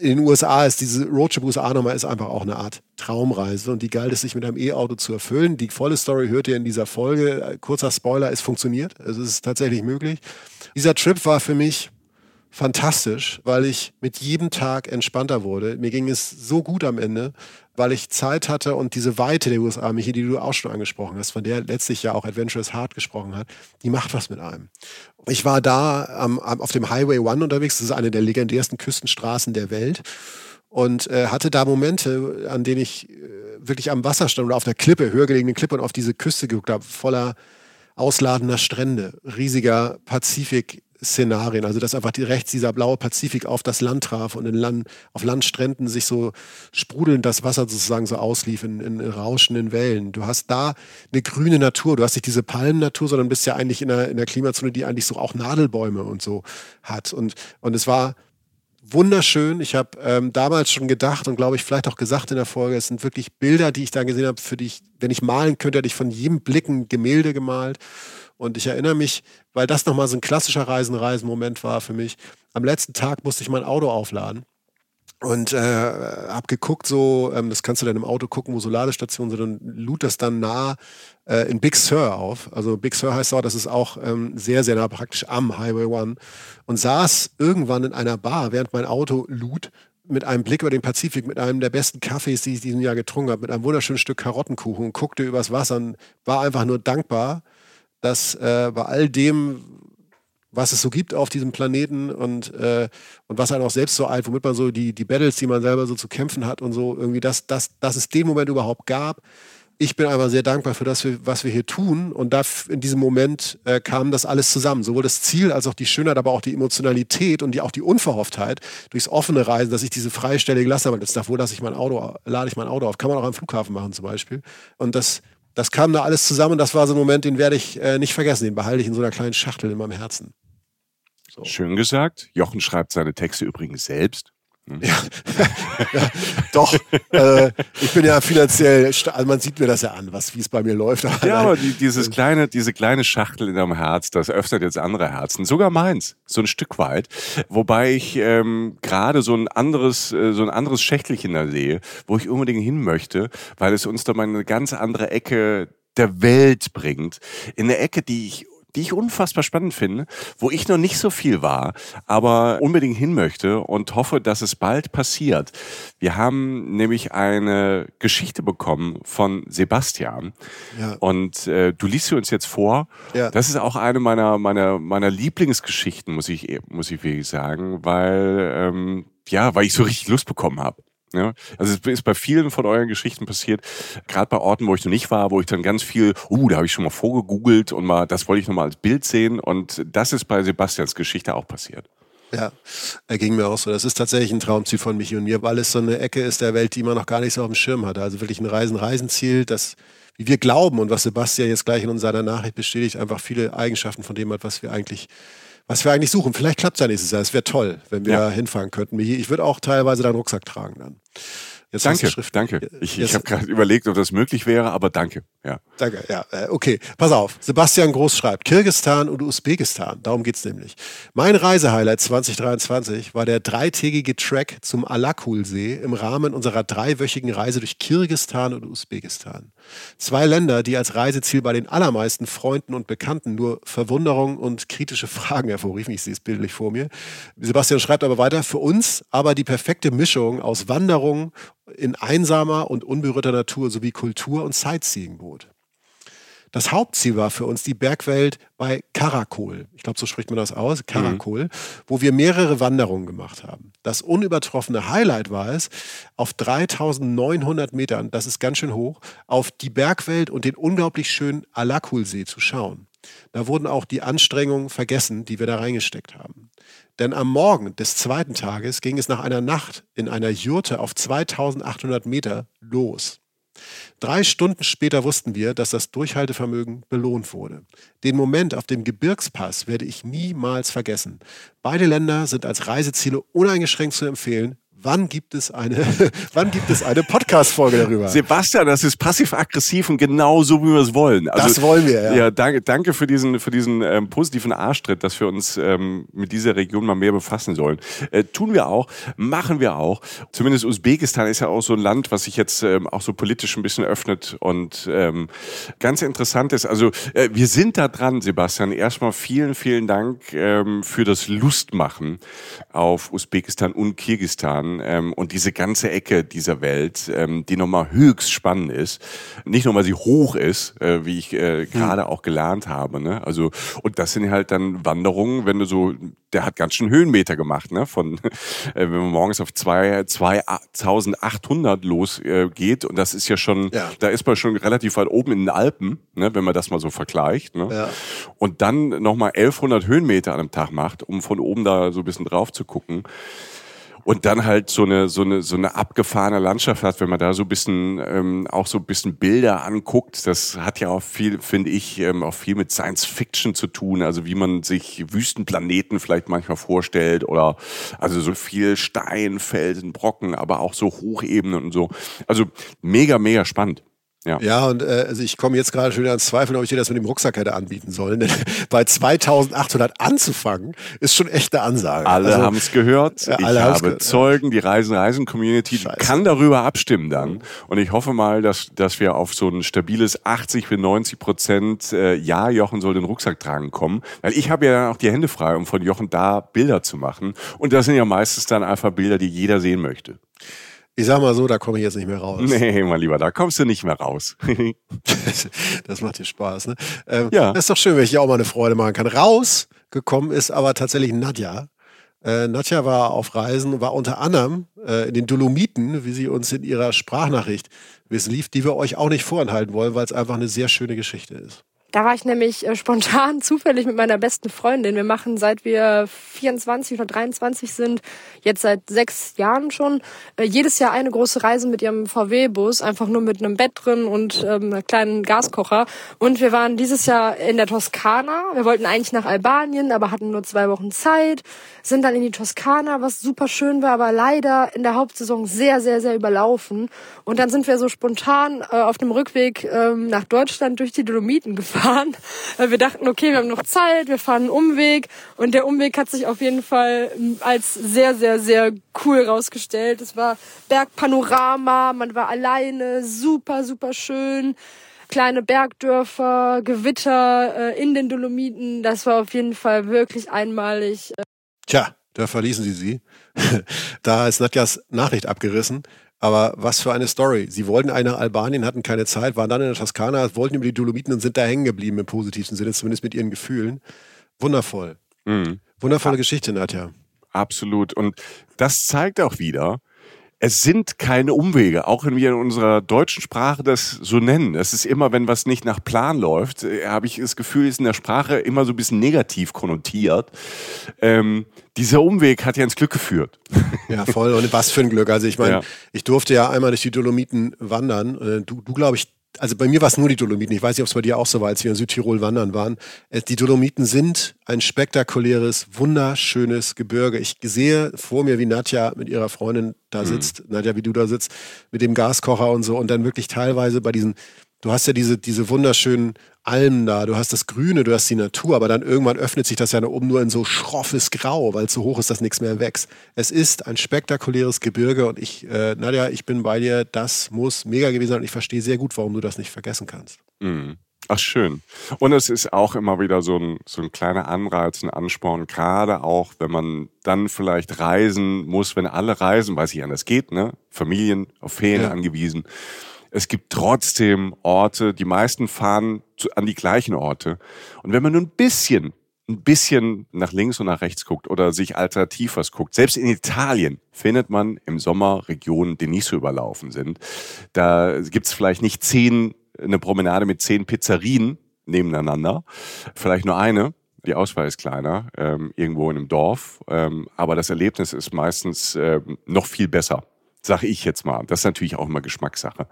in den USA ist diese Roadtrip USA-Nummer ist einfach auch eine Art Traumreise und die galt es sich mit einem E-Auto zu erfüllen. Die volle Story hört ihr in dieser Folge. Kurzer Spoiler, es funktioniert. Also es ist tatsächlich möglich. Dieser Trip war für mich fantastisch, weil ich mit jedem Tag entspannter wurde. Mir ging es so gut am Ende, weil ich Zeit hatte und diese Weite der USA, Michi, die du auch schon angesprochen hast, von der letztlich ja auch Adventurous Heart gesprochen hat, die macht was mit einem. Ich war da am, auf dem Highway One unterwegs, das ist eine der legendärsten Küstenstraßen der Welt und äh, hatte da Momente, an denen ich äh, wirklich am Wasser stand oder auf der Klippe, höher gelegenen Klippe und auf diese Küste geguckt habe, voller ausladender Strände, riesiger Pazifik, Szenarien. Also dass einfach die, rechts dieser blaue Pazifik auf das Land traf und in Land, auf Landstränden sich so sprudelnd das Wasser sozusagen so auslief in, in, rauschenden Wellen. Du hast da eine grüne Natur. Du hast nicht diese Palmennatur, sondern bist ja eigentlich in der, in der Klimazone, die eigentlich so auch Nadelbäume und so hat. Und, und es war wunderschön. Ich habe ähm, damals schon gedacht und glaube ich vielleicht auch gesagt in der Folge, es sind wirklich Bilder, die ich da gesehen habe, für die ich, wenn ich malen könnte, hätte ich von jedem Blick ein Gemälde gemalt. Und ich erinnere mich, weil das nochmal so ein klassischer Reisen-Reisen-Moment war für mich. Am letzten Tag musste ich mein Auto aufladen und äh, habe geguckt, so, ähm, das kannst du dann im Auto gucken, wo so Ladestationen sind und lud das dann nah äh, in Big Sur auf. Also Big Sur heißt auch, das ist auch ähm, sehr, sehr nah praktisch am Highway One und saß irgendwann in einer Bar, während mein Auto lud mit einem Blick über den Pazifik, mit einem der besten Kaffees, die ich diesen Jahr getrunken habe, mit einem wunderschönen Stück Karottenkuchen guckte übers Wasser und war einfach nur dankbar, dass äh, bei all dem, was es so gibt auf diesem Planeten und, äh, und was einen auch selbst so alt, womit man so die, die Battles, die man selber so zu kämpfen hat und so, irgendwie, dass, dass, dass es den Moment überhaupt gab. Ich bin aber sehr dankbar für das, was wir hier tun. Und da in diesem Moment äh, kam das alles zusammen. Sowohl das Ziel als auch die Schönheit, aber auch die Emotionalität und die, auch die Unverhofftheit durchs offene Reisen, dass ich diese freie Stelle gelassen habe. Jetzt davor, dass ich mein Auto, lade ich mein Auto auf. Kann man auch am Flughafen machen zum Beispiel. Und das, das kam da alles zusammen. Das war so ein Moment, den werde ich äh, nicht vergessen. Den behalte ich in so einer kleinen Schachtel in meinem Herzen. So. Schön gesagt. Jochen schreibt seine Texte übrigens selbst. Hm. Ja, ja, doch. Äh, ich bin ja finanziell, also man sieht mir das ja an, was wie es bei mir läuft. Aber ja, aber die, dieses kleine, diese kleine Schachtel in deinem Herz, das öffnet jetzt andere Herzen, sogar meins, so ein Stück weit. Wobei ich ähm, gerade so ein anderes, äh, so ein anderes Schächtelchen da sehe, wo ich unbedingt hin möchte, weil es uns da mal eine ganz andere Ecke der Welt bringt. In eine Ecke, die ich die ich unfassbar spannend finde, wo ich noch nicht so viel war, aber unbedingt hin möchte und hoffe, dass es bald passiert. Wir haben nämlich eine Geschichte bekommen von Sebastian ja. und äh, du liest sie uns jetzt vor. Ja. Das ist auch eine meiner meiner meiner Lieblingsgeschichten, muss ich muss ich wirklich sagen, weil ähm, ja, weil ich so richtig Lust bekommen habe. Ja, also es ist bei vielen von euren Geschichten passiert, gerade bei Orten, wo ich noch nicht war, wo ich dann ganz viel, uh, da habe ich schon mal vorgegoogelt und mal, das wollte ich noch mal als Bild sehen und das ist bei Sebastians Geschichte auch passiert. Ja, er ging mir auch so. Das ist tatsächlich ein Traumziel von Michi und mir, weil es so eine Ecke ist der Welt, die man noch gar nicht so auf dem Schirm hatte. Also wirklich ein Reisen-Reisenziel, das, wie wir glauben und was Sebastian jetzt gleich in seiner Nachricht bestätigt, einfach viele Eigenschaften von dem hat, was wir eigentlich was wir eigentlich suchen. Vielleicht klappt es ja nächstes Jahr. Es wäre toll, wenn wir ja. hinfahren könnten. Ich würde auch teilweise deinen Rucksack tragen dann. Jetzt danke, danke. Ich, ich habe gerade überlegt, ob das möglich wäre, aber danke. Ja. Danke, ja. Äh, okay, pass auf. Sebastian Groß schreibt, Kirgistan und Usbekistan, darum geht's nämlich. Mein Reisehighlight 2023 war der dreitägige Track zum Alakul-See im Rahmen unserer dreiwöchigen Reise durch Kirgistan und Usbekistan. Zwei Länder, die als Reiseziel bei den allermeisten Freunden und Bekannten nur Verwunderung und kritische Fragen hervorriefen. Ich sehe es bildlich vor mir. Sebastian schreibt aber weiter, für uns aber die perfekte Mischung aus Wanderung in einsamer und unberührter Natur sowie Kultur und Sightseeing bot. Das Hauptziel war für uns die Bergwelt bei Karakol. Ich glaube, so spricht man das aus, Karakol, mhm. wo wir mehrere Wanderungen gemacht haben. Das unübertroffene Highlight war es, auf 3900 Metern, das ist ganz schön hoch, auf die Bergwelt und den unglaublich schönen Alakulsee zu schauen. Da wurden auch die Anstrengungen vergessen, die wir da reingesteckt haben. Denn am Morgen des zweiten Tages ging es nach einer Nacht in einer Jurte auf 2800 Meter los. Drei Stunden später wussten wir, dass das Durchhaltevermögen belohnt wurde. Den Moment auf dem Gebirgspass werde ich niemals vergessen. Beide Länder sind als Reiseziele uneingeschränkt zu empfehlen. Wann gibt es eine, wann gibt es eine Podcast-Folge darüber? Sebastian, das ist passiv-aggressiv und genau so, wie wir es wollen. Also, das wollen wir, ja. Ja, danke, danke für diesen, für diesen ähm, positiven Arschtritt, dass wir uns ähm, mit dieser Region mal mehr befassen sollen. Äh, tun wir auch, machen wir auch. Zumindest Usbekistan ist ja auch so ein Land, was sich jetzt ähm, auch so politisch ein bisschen öffnet und ähm, ganz interessant ist. Also äh, wir sind da dran, Sebastian. Erstmal vielen, vielen Dank ähm, für das Lustmachen auf Usbekistan und Kirgistan ähm, und diese ganze Ecke dieser Welt, ähm, die nochmal höchst spannend ist. Nicht nur, weil sie hoch ist, äh, wie ich äh, gerade hm. auch gelernt habe. Ne? Also und das sind halt dann Wanderungen, wenn du so, der hat ganz schön Höhenmeter gemacht, ne? Von äh, wenn man morgens auf zwei, 2800 losgeht äh, und das ist ja schon, ja. da ist man schon relativ weit oben in den Alpen, ne? wenn man das mal so vergleicht. Ne? Ja. Und dann nochmal 1100 Höhenmeter an einem Tag macht, um von oben da so ein bisschen drauf zu gucken und dann halt so eine so eine so eine abgefahrene Landschaft hat, wenn man da so ein bisschen ähm, auch so ein bisschen Bilder anguckt, das hat ja auch viel, finde ich, ähm, auch viel mit Science Fiction zu tun, also wie man sich Wüstenplaneten vielleicht manchmal vorstellt oder also so viel Stein, Felsen, Brocken, aber auch so Hochebenen und so. Also mega mega spannend. Ja, ja und äh, also ich komme jetzt gerade schon wieder ans Zweifeln, ob ich dir das mit dem Rucksack hätte anbieten sollen. Denn bei 2800 anzufangen, ist schon echt eine Ansage. Alle also, haben es gehört. Ja, ich habe gehört. Zeugen, die Reisen-Reisen-Community kann darüber abstimmen dann. Und ich hoffe mal, dass, dass wir auf so ein stabiles 80 bis 90 Prozent äh, Ja, Jochen soll den Rucksack tragen kommen. Weil ich habe ja dann auch die Hände frei, um von Jochen da Bilder zu machen. Und das sind ja meistens dann einfach Bilder, die jeder sehen möchte. Ich sag mal so, da komme ich jetzt nicht mehr raus. Nee, mein Lieber, da kommst du nicht mehr raus. das macht dir Spaß, ne? Ähm, ja. Das ist doch schön, wenn ich dir auch mal eine Freude machen kann. Rausgekommen ist aber tatsächlich Nadja. Äh, Nadja war auf Reisen, war unter anderem äh, in den Dolomiten, wie sie uns in ihrer Sprachnachricht wissen lief, die wir euch auch nicht vorenthalten wollen, weil es einfach eine sehr schöne Geschichte ist. Da war ich nämlich äh, spontan zufällig mit meiner besten Freundin. Wir machen seit wir 24 oder 23 sind, jetzt seit sechs Jahren schon, äh, jedes Jahr eine große Reise mit ihrem VW-Bus, einfach nur mit einem Bett drin und ähm, einem kleinen Gaskocher. Und wir waren dieses Jahr in der Toskana. Wir wollten eigentlich nach Albanien, aber hatten nur zwei Wochen Zeit. Sind dann in die Toskana, was super schön war, aber leider in der Hauptsaison sehr, sehr, sehr überlaufen. Und dann sind wir so spontan äh, auf dem Rückweg ähm, nach Deutschland durch die Dolomiten gefahren fahren. Wir dachten, okay, wir haben noch Zeit, wir fahren einen Umweg und der Umweg hat sich auf jeden Fall ähm, als sehr, sehr, sehr cool rausgestellt. Es war Bergpanorama, man war alleine, super, super schön. Kleine Bergdörfer, Gewitter äh, in den Dolomiten, das war auf jeden Fall wirklich einmalig. Tja, da verließen sie sie. da ist Nadjas Nachricht abgerissen. Aber was für eine Story. Sie wollten nach Albanien, hatten keine Zeit, waren dann in der Toskana, wollten über die Dolomiten und sind da hängen geblieben im positivsten Sinne, zumindest mit ihren Gefühlen. Wundervoll. Mhm. Wundervolle Geschichte, Nadja. Absolut. Und das zeigt auch wieder, es sind keine Umwege, auch wenn wir in unserer deutschen Sprache das so nennen. Es ist immer, wenn was nicht nach Plan läuft, äh, habe ich das Gefühl, ist in der Sprache immer so ein bisschen negativ konnotiert. Ähm, dieser Umweg hat ja ins Glück geführt. Ja, voll. Und was für ein Glück. Also ich meine, ja. ich durfte ja einmal durch die Dolomiten wandern. Äh, du, du glaube ich, also bei mir war es nur die Dolomiten. Ich weiß nicht, ob es bei dir auch so war, als wir in Südtirol wandern waren. Äh, die Dolomiten sind ein spektakuläres, wunderschönes Gebirge. Ich sehe vor mir, wie Nadja mit ihrer Freundin da mhm. sitzt, mhm. Nadja, wie du da sitzt, mit dem Gaskocher und so und dann wirklich teilweise bei diesen du hast ja diese, diese wunderschönen Almen da, du hast das Grüne, du hast die Natur, aber dann irgendwann öffnet sich das ja nach oben nur in so schroffes Grau, weil so hoch ist, dass nichts mehr wächst. Es ist ein spektakuläres Gebirge und ich, äh, Nadja, ich bin bei dir, das muss mega gewesen sein und ich verstehe sehr gut, warum du das nicht vergessen kannst. Mhm. Ach, schön. Und es ist auch immer wieder so ein, so ein kleiner Anreiz, ein Ansporn, gerade auch, wenn man dann vielleicht reisen muss, wenn alle reisen, weil es nicht anders geht, ne? Familien auf Ferien ja. angewiesen es gibt trotzdem Orte, die meisten fahren zu, an die gleichen Orte. Und wenn man nur ein bisschen, ein bisschen nach links und nach rechts guckt oder sich alternativ was guckt, selbst in Italien findet man im Sommer Regionen, die nicht so überlaufen sind. Da gibt's vielleicht nicht zehn, eine Promenade mit zehn Pizzerien nebeneinander, vielleicht nur eine, die Auswahl ist kleiner, ähm, irgendwo in einem Dorf, ähm, aber das Erlebnis ist meistens ähm, noch viel besser sage ich jetzt mal. Das ist natürlich auch immer Geschmackssache.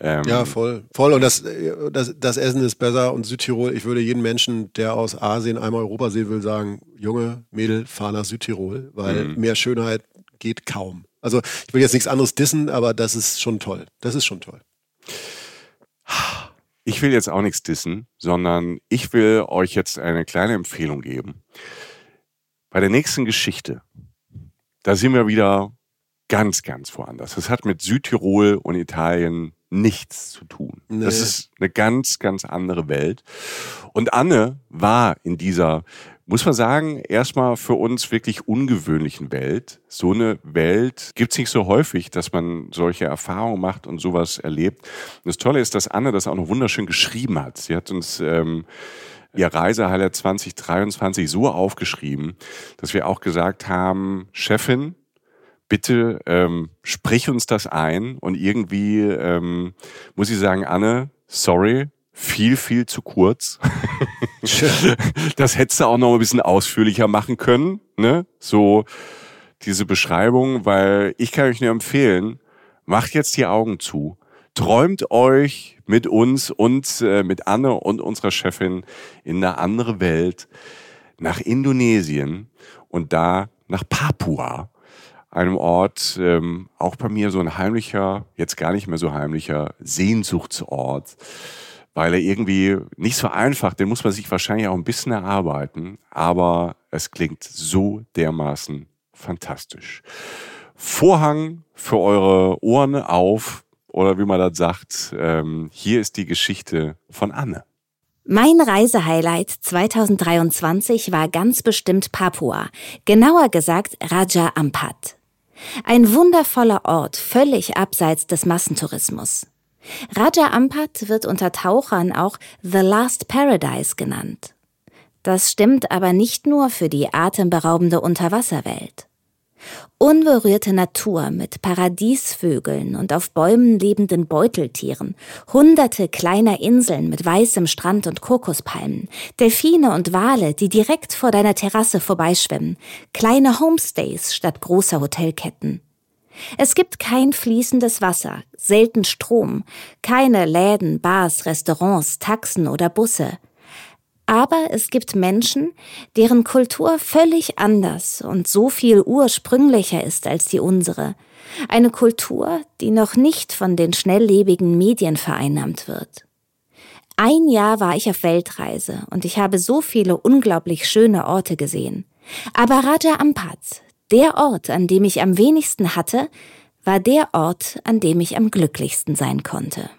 Ähm ja, voll. Voll. Und das, das, das Essen ist besser. Und Südtirol, ich würde jeden Menschen, der aus Asien einmal Europa sehen will, sagen, Junge, Mädel, fahr nach Südtirol, weil mhm. mehr Schönheit geht kaum. Also ich will jetzt nichts anderes dissen, aber das ist schon toll. Das ist schon toll. Ich will jetzt auch nichts dissen, sondern ich will euch jetzt eine kleine Empfehlung geben. Bei der nächsten Geschichte, da sind wir wieder ganz, ganz woanders. Das hat mit Südtirol und Italien nichts zu tun. Nee. Das ist eine ganz, ganz andere Welt. Und Anne war in dieser muss man sagen, erstmal für uns wirklich ungewöhnlichen Welt. So eine Welt gibt's nicht so häufig, dass man solche Erfahrungen macht und sowas erlebt. Und das Tolle ist, dass Anne das auch noch wunderschön geschrieben hat. Sie hat uns ähm, ihr Reisehighlight 2023 so aufgeschrieben, dass wir auch gesagt haben, Chefin, bitte ähm, sprich uns das ein. Und irgendwie ähm, muss ich sagen, Anne, sorry, viel, viel zu kurz. das hättest du auch noch ein bisschen ausführlicher machen können, ne? So diese Beschreibung, weil ich kann euch nur empfehlen, macht jetzt die Augen zu, träumt euch mit uns und äh, mit Anne und unserer Chefin in eine andere Welt, nach Indonesien und da nach Papua, einem Ort, ähm, auch bei mir so ein heimlicher, jetzt gar nicht mehr so heimlicher Sehnsuchtsort weil er irgendwie nicht so einfach, den muss man sich wahrscheinlich auch ein bisschen erarbeiten, aber es klingt so dermaßen fantastisch. Vorhang für eure Ohren auf oder wie man das sagt, ähm, hier ist die Geschichte von Anne. Mein Reisehighlight 2023 war ganz bestimmt Papua, genauer gesagt Raja Ampat. Ein wundervoller Ort, völlig abseits des Massentourismus. Raja Ampat wird unter Tauchern auch The Last Paradise genannt. Das stimmt aber nicht nur für die atemberaubende Unterwasserwelt. Unberührte Natur mit Paradiesvögeln und auf Bäumen lebenden Beuteltieren, hunderte kleiner Inseln mit weißem Strand und Kokospalmen, Delfine und Wale, die direkt vor deiner Terrasse vorbeischwimmen, kleine Homestays statt großer Hotelketten. Es gibt kein fließendes Wasser, selten Strom, keine Läden, Bars, Restaurants, Taxen oder Busse. Aber es gibt Menschen, deren Kultur völlig anders und so viel ursprünglicher ist als die unsere. Eine Kultur, die noch nicht von den schnelllebigen Medien vereinnahmt wird. Ein Jahr war ich auf Weltreise und ich habe so viele unglaublich schöne Orte gesehen. Aber Raja Ampat, der Ort, an dem ich am wenigsten hatte, war der Ort, an dem ich am glücklichsten sein konnte.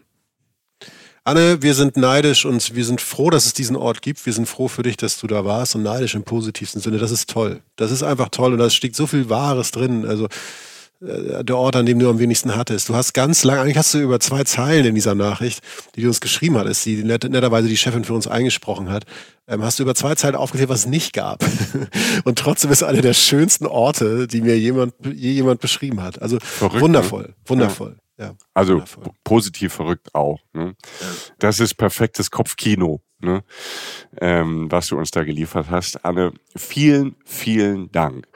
Anne, wir sind neidisch und wir sind froh, dass es diesen Ort gibt. Wir sind froh für dich, dass du da warst und neidisch im positivsten Sinne. Das ist toll. Das ist einfach toll und da steckt so viel Wahres drin. Also äh, der Ort, an dem du am wenigsten hattest. Du hast ganz lange, eigentlich hast du über zwei Zeilen in dieser Nachricht, die du uns geschrieben hattest, die net, netterweise die Chefin für uns eingesprochen hat, ähm, hast du über zwei Zeilen aufgeklärt, was es nicht gab. Und trotzdem ist einer der schönsten Orte, die mir jemand, je jemand beschrieben hat. Also verrückt, wundervoll, ne? wundervoll. Ja. Ja, also positiv verrückt auch. Ne? Das ist perfektes Kopfkino, ne? ähm, was du uns da geliefert hast. Anne, vielen, vielen Dank.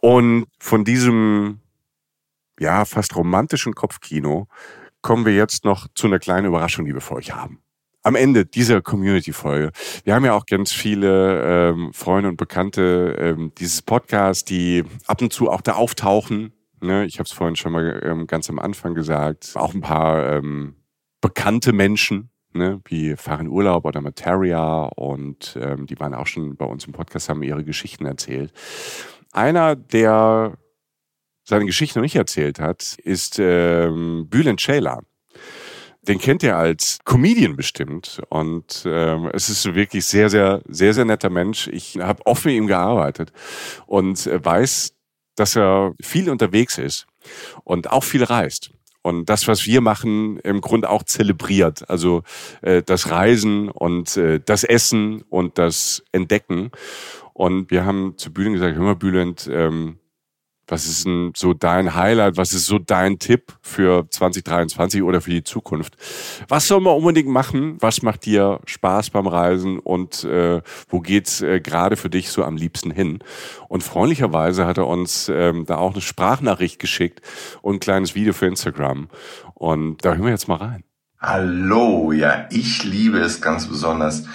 Und von diesem, ja, fast romantischen Kopfkino kommen wir jetzt noch zu einer kleinen Überraschung, die wir für euch haben. Am Ende dieser Community-Folge. Wir haben ja auch ganz viele ähm, Freunde und Bekannte ähm, dieses Podcast, die ab und zu auch da auftauchen. Ne? Ich habe es vorhin schon mal ähm, ganz am Anfang gesagt. Auch ein paar ähm, bekannte Menschen, ne, wie Fahren Urlaub oder Materia und ähm, die waren auch schon bei uns im Podcast, haben ihre Geschichten erzählt. Einer, der seine Geschichte noch nicht erzählt hat, ist ähm, Bülent Ceylan. Den kennt ihr als Comedian bestimmt. Und ähm, es ist wirklich sehr, sehr, sehr, sehr netter Mensch. Ich habe oft mit ihm gearbeitet und weiß, dass er viel unterwegs ist und auch viel reist. Und das, was wir machen, im Grunde auch zelebriert. Also äh, das Reisen und äh, das Essen und das Entdecken. Und wir haben zu Bülent gesagt, hör mal Bülent, ähm, was ist denn so dein Highlight? Was ist so dein Tipp für 2023 oder für die Zukunft? Was soll man unbedingt machen? Was macht dir Spaß beim Reisen und äh, wo geht's äh, gerade für dich so am liebsten hin? Und freundlicherweise hat er uns ähm, da auch eine Sprachnachricht geschickt und ein kleines Video für Instagram. Und da hören wir jetzt mal rein. Hallo, ja, ich liebe es ganz besonders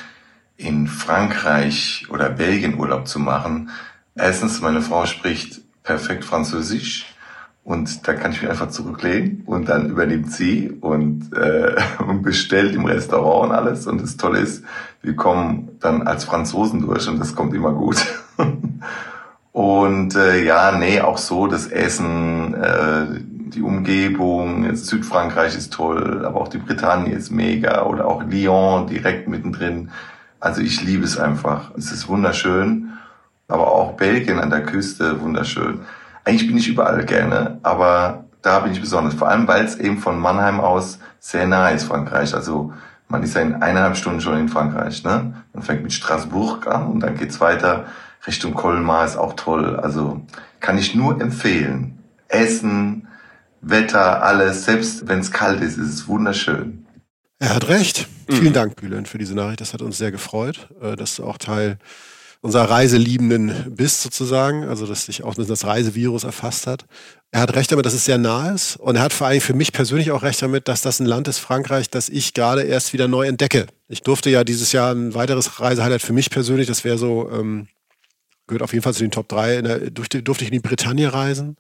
in Frankreich oder Belgien Urlaub zu machen. Erstens, meine Frau spricht perfekt Französisch. Und da kann ich mich einfach zurücklehnen und dann übernimmt sie und, äh, bestellt im Restaurant und alles. Und das Tolle ist, wir kommen dann als Franzosen durch und das kommt immer gut. und äh, ja, nee, auch so das Essen, äh, die Umgebung, Südfrankreich ist toll, aber auch die Bretagne ist mega oder auch Lyon direkt mittendrin. Also ich liebe es einfach. Es ist wunderschön, aber auch Belgien an der Küste wunderschön. Eigentlich bin ich überall gerne, aber da bin ich besonders. Vor allem, weil es eben von Mannheim aus sehr nah ist, Frankreich. Also man ist ja in eineinhalb Stunden schon in Frankreich. Ne? Man fängt mit Straßburg an und dann geht's weiter Richtung Colmar, ist auch toll. Also kann ich nur empfehlen. Essen, Wetter, alles, selbst wenn es kalt ist, ist es wunderschön. Er hat recht. Mhm. Vielen Dank, Bülent, für diese Nachricht. Das hat uns sehr gefreut, äh, dass du auch Teil unserer Reiseliebenden bist, sozusagen. Also, dass dich auch das Reisevirus erfasst hat. Er hat recht damit, dass es sehr nah ist. Und er hat vor allem für mich persönlich auch recht damit, dass das ein Land ist, Frankreich, das ich gerade erst wieder neu entdecke. Ich durfte ja dieses Jahr ein weiteres Reisehighlight für mich persönlich, das wäre so, ähm, gehört auf jeden Fall zu den Top 3, der, durfte, durfte ich in die Bretagne reisen.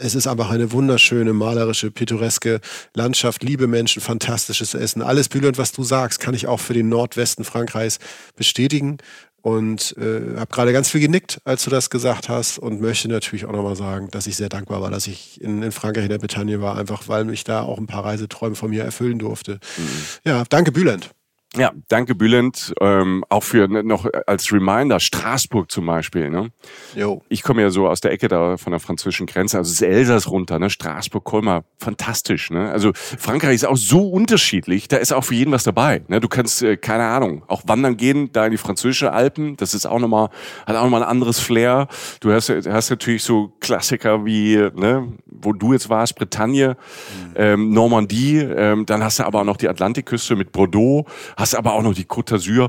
Es ist einfach eine wunderschöne, malerische, pittoreske Landschaft, liebe Menschen, fantastisches Essen. Alles Bülent, was du sagst, kann ich auch für den Nordwesten Frankreichs bestätigen. Und äh, habe gerade ganz viel genickt, als du das gesagt hast und möchte natürlich auch nochmal sagen, dass ich sehr dankbar war, dass ich in, in, Frankreich in der Bretagne war, einfach weil mich da auch ein paar Reiseträume von mir erfüllen durfte. Mhm. Ja, danke Bülent. Ja, danke Bülent. Ähm, auch für ne, noch als Reminder, Straßburg zum Beispiel. Ne? Jo. Ich komme ja so aus der Ecke da von der französischen Grenze, also das Elsass runter, ne? Straßburg, Colmar, fantastisch. Ne? Also Frankreich ist auch so unterschiedlich, da ist auch für jeden was dabei. Ne? Du kannst, äh, keine Ahnung, auch wandern gehen, da in die französische Alpen, das ist auch nochmal, hat auch nochmal ein anderes Flair. Du hast, hast natürlich so Klassiker wie, ne, wo du jetzt warst, Bretagne, mhm. ähm, Normandie, ähm, dann hast du aber auch noch die Atlantikküste mit Bordeaux, hast aber auch noch die Côte d'Azur.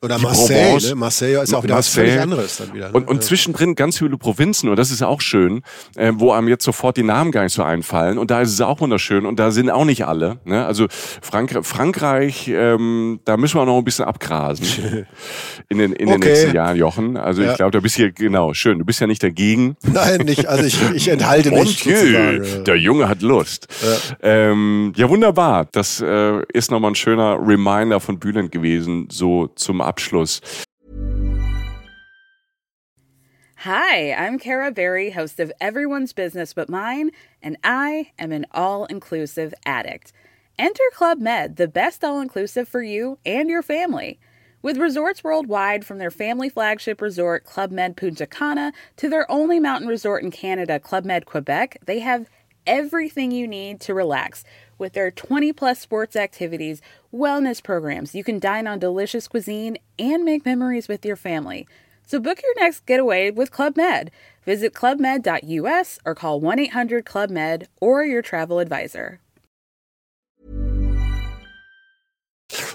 Oder Marseille, ne? Marseille ist auch wieder Marseille. was völlig anderes dann wieder. Ne? Und, und zwischendrin ganz viele Provinzen, und das ist auch schön, äh, wo einem jetzt sofort die Namen gar nicht so einfallen. Und da ist es auch wunderschön. Und da sind auch nicht alle. Ne? Also Frank Frankreich, ähm, da müssen wir noch ein bisschen abgrasen in den, in okay. den nächsten Jahren, Jochen. Also ja. ich glaube, da bist du genau, schön. Du bist ja nicht dagegen. Nein, nicht. Also ich, ich enthalte mich. Jö, der Junge hat Lust. Ja, ähm, ja wunderbar. Das äh, ist nochmal ein schöner Reminder von Bülent gewesen, so zum Abschluss. Hi, I'm Kara Berry, host of Everyone's Business But Mine, and I am an all inclusive addict. Enter Club Med, the best all inclusive for you and your family. With resorts worldwide, from their family flagship resort, Club Med Punta Cana, to their only mountain resort in Canada, Club Med Quebec, they have everything you need to relax with their 20 plus sports activities, wellness programs. You can dine on delicious cuisine and make memories with your family. So book your next getaway with Club Med. Visit clubmed.us or call 1 800 Club Med or your travel advisor.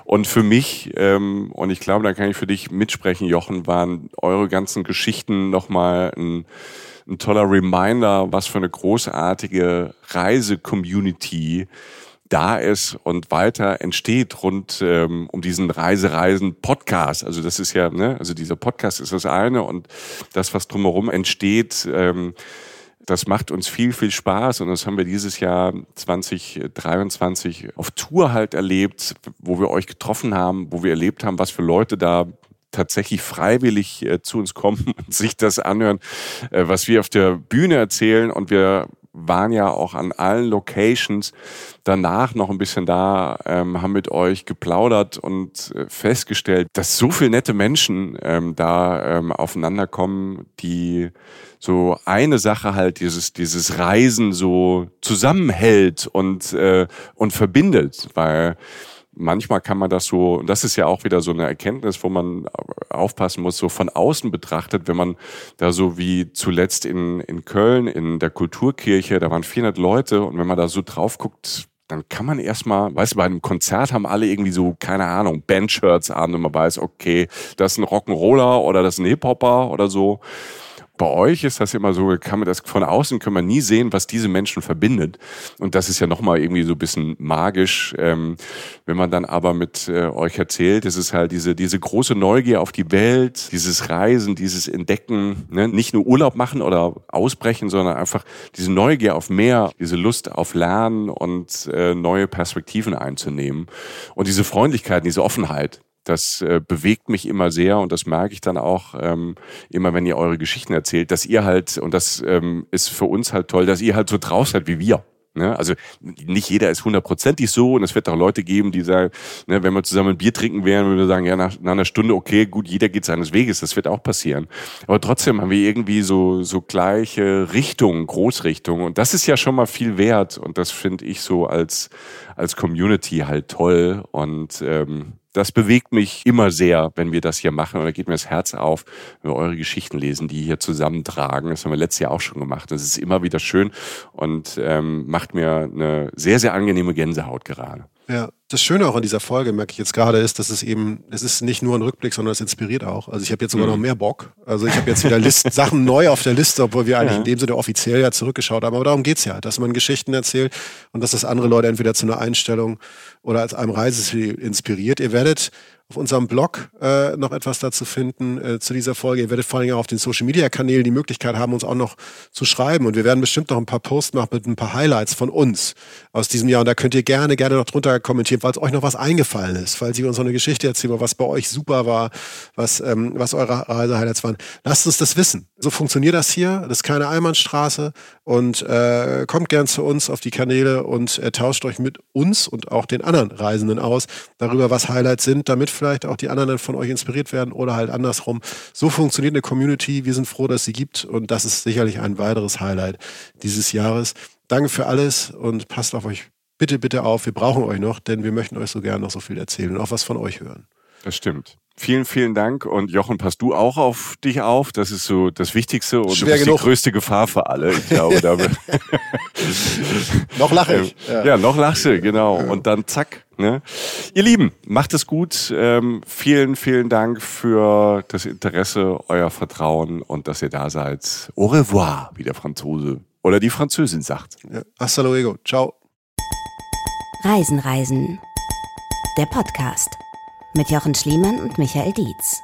Und für mich, ähm, und ich glaube, da kann ich für dich mitsprechen, Jochen, waren eure ganzen Geschichten nochmal ein ein toller Reminder, was für eine großartige Reise-Community da ist und weiter entsteht rund ähm, um diesen Reise-Reisen-Podcast. Also das ist ja, ne, also dieser Podcast ist das eine und das, was drumherum entsteht, ähm, das macht uns viel, viel Spaß und das haben wir dieses Jahr 2023 auf Tour halt erlebt, wo wir euch getroffen haben, wo wir erlebt haben, was für Leute da tatsächlich freiwillig äh, zu uns kommen und sich das anhören, äh, was wir auf der Bühne erzählen. Und wir waren ja auch an allen Locations danach noch ein bisschen da, ähm, haben mit euch geplaudert und äh, festgestellt, dass so viele nette Menschen ähm, da ähm, aufeinander kommen, die so eine Sache halt dieses dieses Reisen so zusammenhält und äh, und verbindet, weil manchmal kann man das so, und das ist ja auch wieder so eine Erkenntnis, wo man aufpassen muss, so von außen betrachtet, wenn man da so wie zuletzt in, in Köln, in der Kulturkirche, da waren 400 Leute und wenn man da so drauf guckt, dann kann man erstmal, weißt du, bei einem Konzert haben alle irgendwie so, keine Ahnung, Bandshirts an und man weiß, okay, das ist ein Rock'n'Roller oder das ist ein Hip-Hopper oder so. Bei euch ist das immer so, kann man das von außen können wir nie sehen, was diese Menschen verbindet. Und das ist ja nochmal irgendwie so ein bisschen magisch. Ähm, wenn man dann aber mit äh, euch erzählt, es ist halt diese, diese große Neugier auf die Welt, dieses Reisen, dieses Entdecken, ne? nicht nur Urlaub machen oder ausbrechen, sondern einfach diese Neugier auf mehr, diese Lust auf Lernen und äh, neue Perspektiven einzunehmen. Und diese Freundlichkeit, diese Offenheit, das äh, bewegt mich immer sehr und das merke ich dann auch ähm, immer, wenn ihr eure Geschichten erzählt, dass ihr halt, und das ähm, ist für uns halt toll, dass ihr halt so drauf seid wie wir. Ne? Also nicht jeder ist hundertprozentig so und es wird auch Leute geben, die sagen, ne, wenn wir zusammen ein Bier trinken wären, würden wir sagen, ja, nach, nach einer Stunde, okay, gut, jeder geht seines Weges, das wird auch passieren. Aber trotzdem haben wir irgendwie so, so gleiche Richtungen, Großrichtungen und das ist ja schon mal viel wert und das finde ich so als, als Community halt toll und ähm, das bewegt mich immer sehr, wenn wir das hier machen. Und da geht mir das Herz auf, wenn wir eure Geschichten lesen, die hier zusammentragen. Das haben wir letztes Jahr auch schon gemacht. Das ist immer wieder schön und ähm, macht mir eine sehr, sehr angenehme Gänsehaut gerade. Ja, das Schöne auch an dieser Folge, merke ich jetzt gerade, ist, dass es eben, es ist nicht nur ein Rückblick, sondern es inspiriert auch. Also ich habe jetzt sogar mhm. noch mehr Bock. Also ich habe jetzt wieder List, Sachen neu auf der Liste, obwohl wir eigentlich ja. in dem Sinne offiziell ja zurückgeschaut haben. Aber darum geht's ja, dass man Geschichten erzählt und dass das andere Leute entweder zu einer Einstellung oder als einem Reiseziel inspiriert. Ihr werdet auf unserem Blog äh, noch etwas dazu finden äh, zu dieser Folge. Ihr werdet vor allem auch auf den Social Media Kanälen die Möglichkeit haben, uns auch noch zu schreiben. Und wir werden bestimmt noch ein paar Posts machen mit ein paar Highlights von uns aus diesem Jahr. Und da könnt ihr gerne, gerne noch drunter kommentieren, falls euch noch was eingefallen ist, falls ihr uns noch eine Geschichte erzählt, was bei euch super war, was, ähm, was eure Reise-Highlights waren. Lasst uns das wissen. So funktioniert das hier. Das ist keine Einbahnstraße. Und äh, kommt gern zu uns auf die Kanäle und äh, tauscht euch mit uns und auch den anderen Reisenden aus darüber, was Highlights sind, damit vielleicht auch die anderen von euch inspiriert werden oder halt andersrum. So funktioniert eine Community. Wir sind froh, dass sie gibt und das ist sicherlich ein weiteres Highlight dieses Jahres. Danke für alles und passt auf euch bitte, bitte auf. Wir brauchen euch noch, denn wir möchten euch so gerne noch so viel erzählen und auch was von euch hören. Das stimmt. Vielen, vielen Dank. Und Jochen, passt du auch auf dich auf? Das ist so das Wichtigste und Schwer du bist genug. die größte Gefahr für alle. Ich glaube, noch lache ich. Ja. ja. noch lachst du, genau. Und dann zack. Ne? Ihr Lieben, macht es gut. Ähm, vielen, vielen Dank für das Interesse, euer Vertrauen und dass ihr da seid. Au revoir, wie der Franzose oder die Französin sagt. Ja. Hasta luego. Ciao. Reisen, Reisen. Der Podcast mit Jochen Schliemann und Michael Dietz.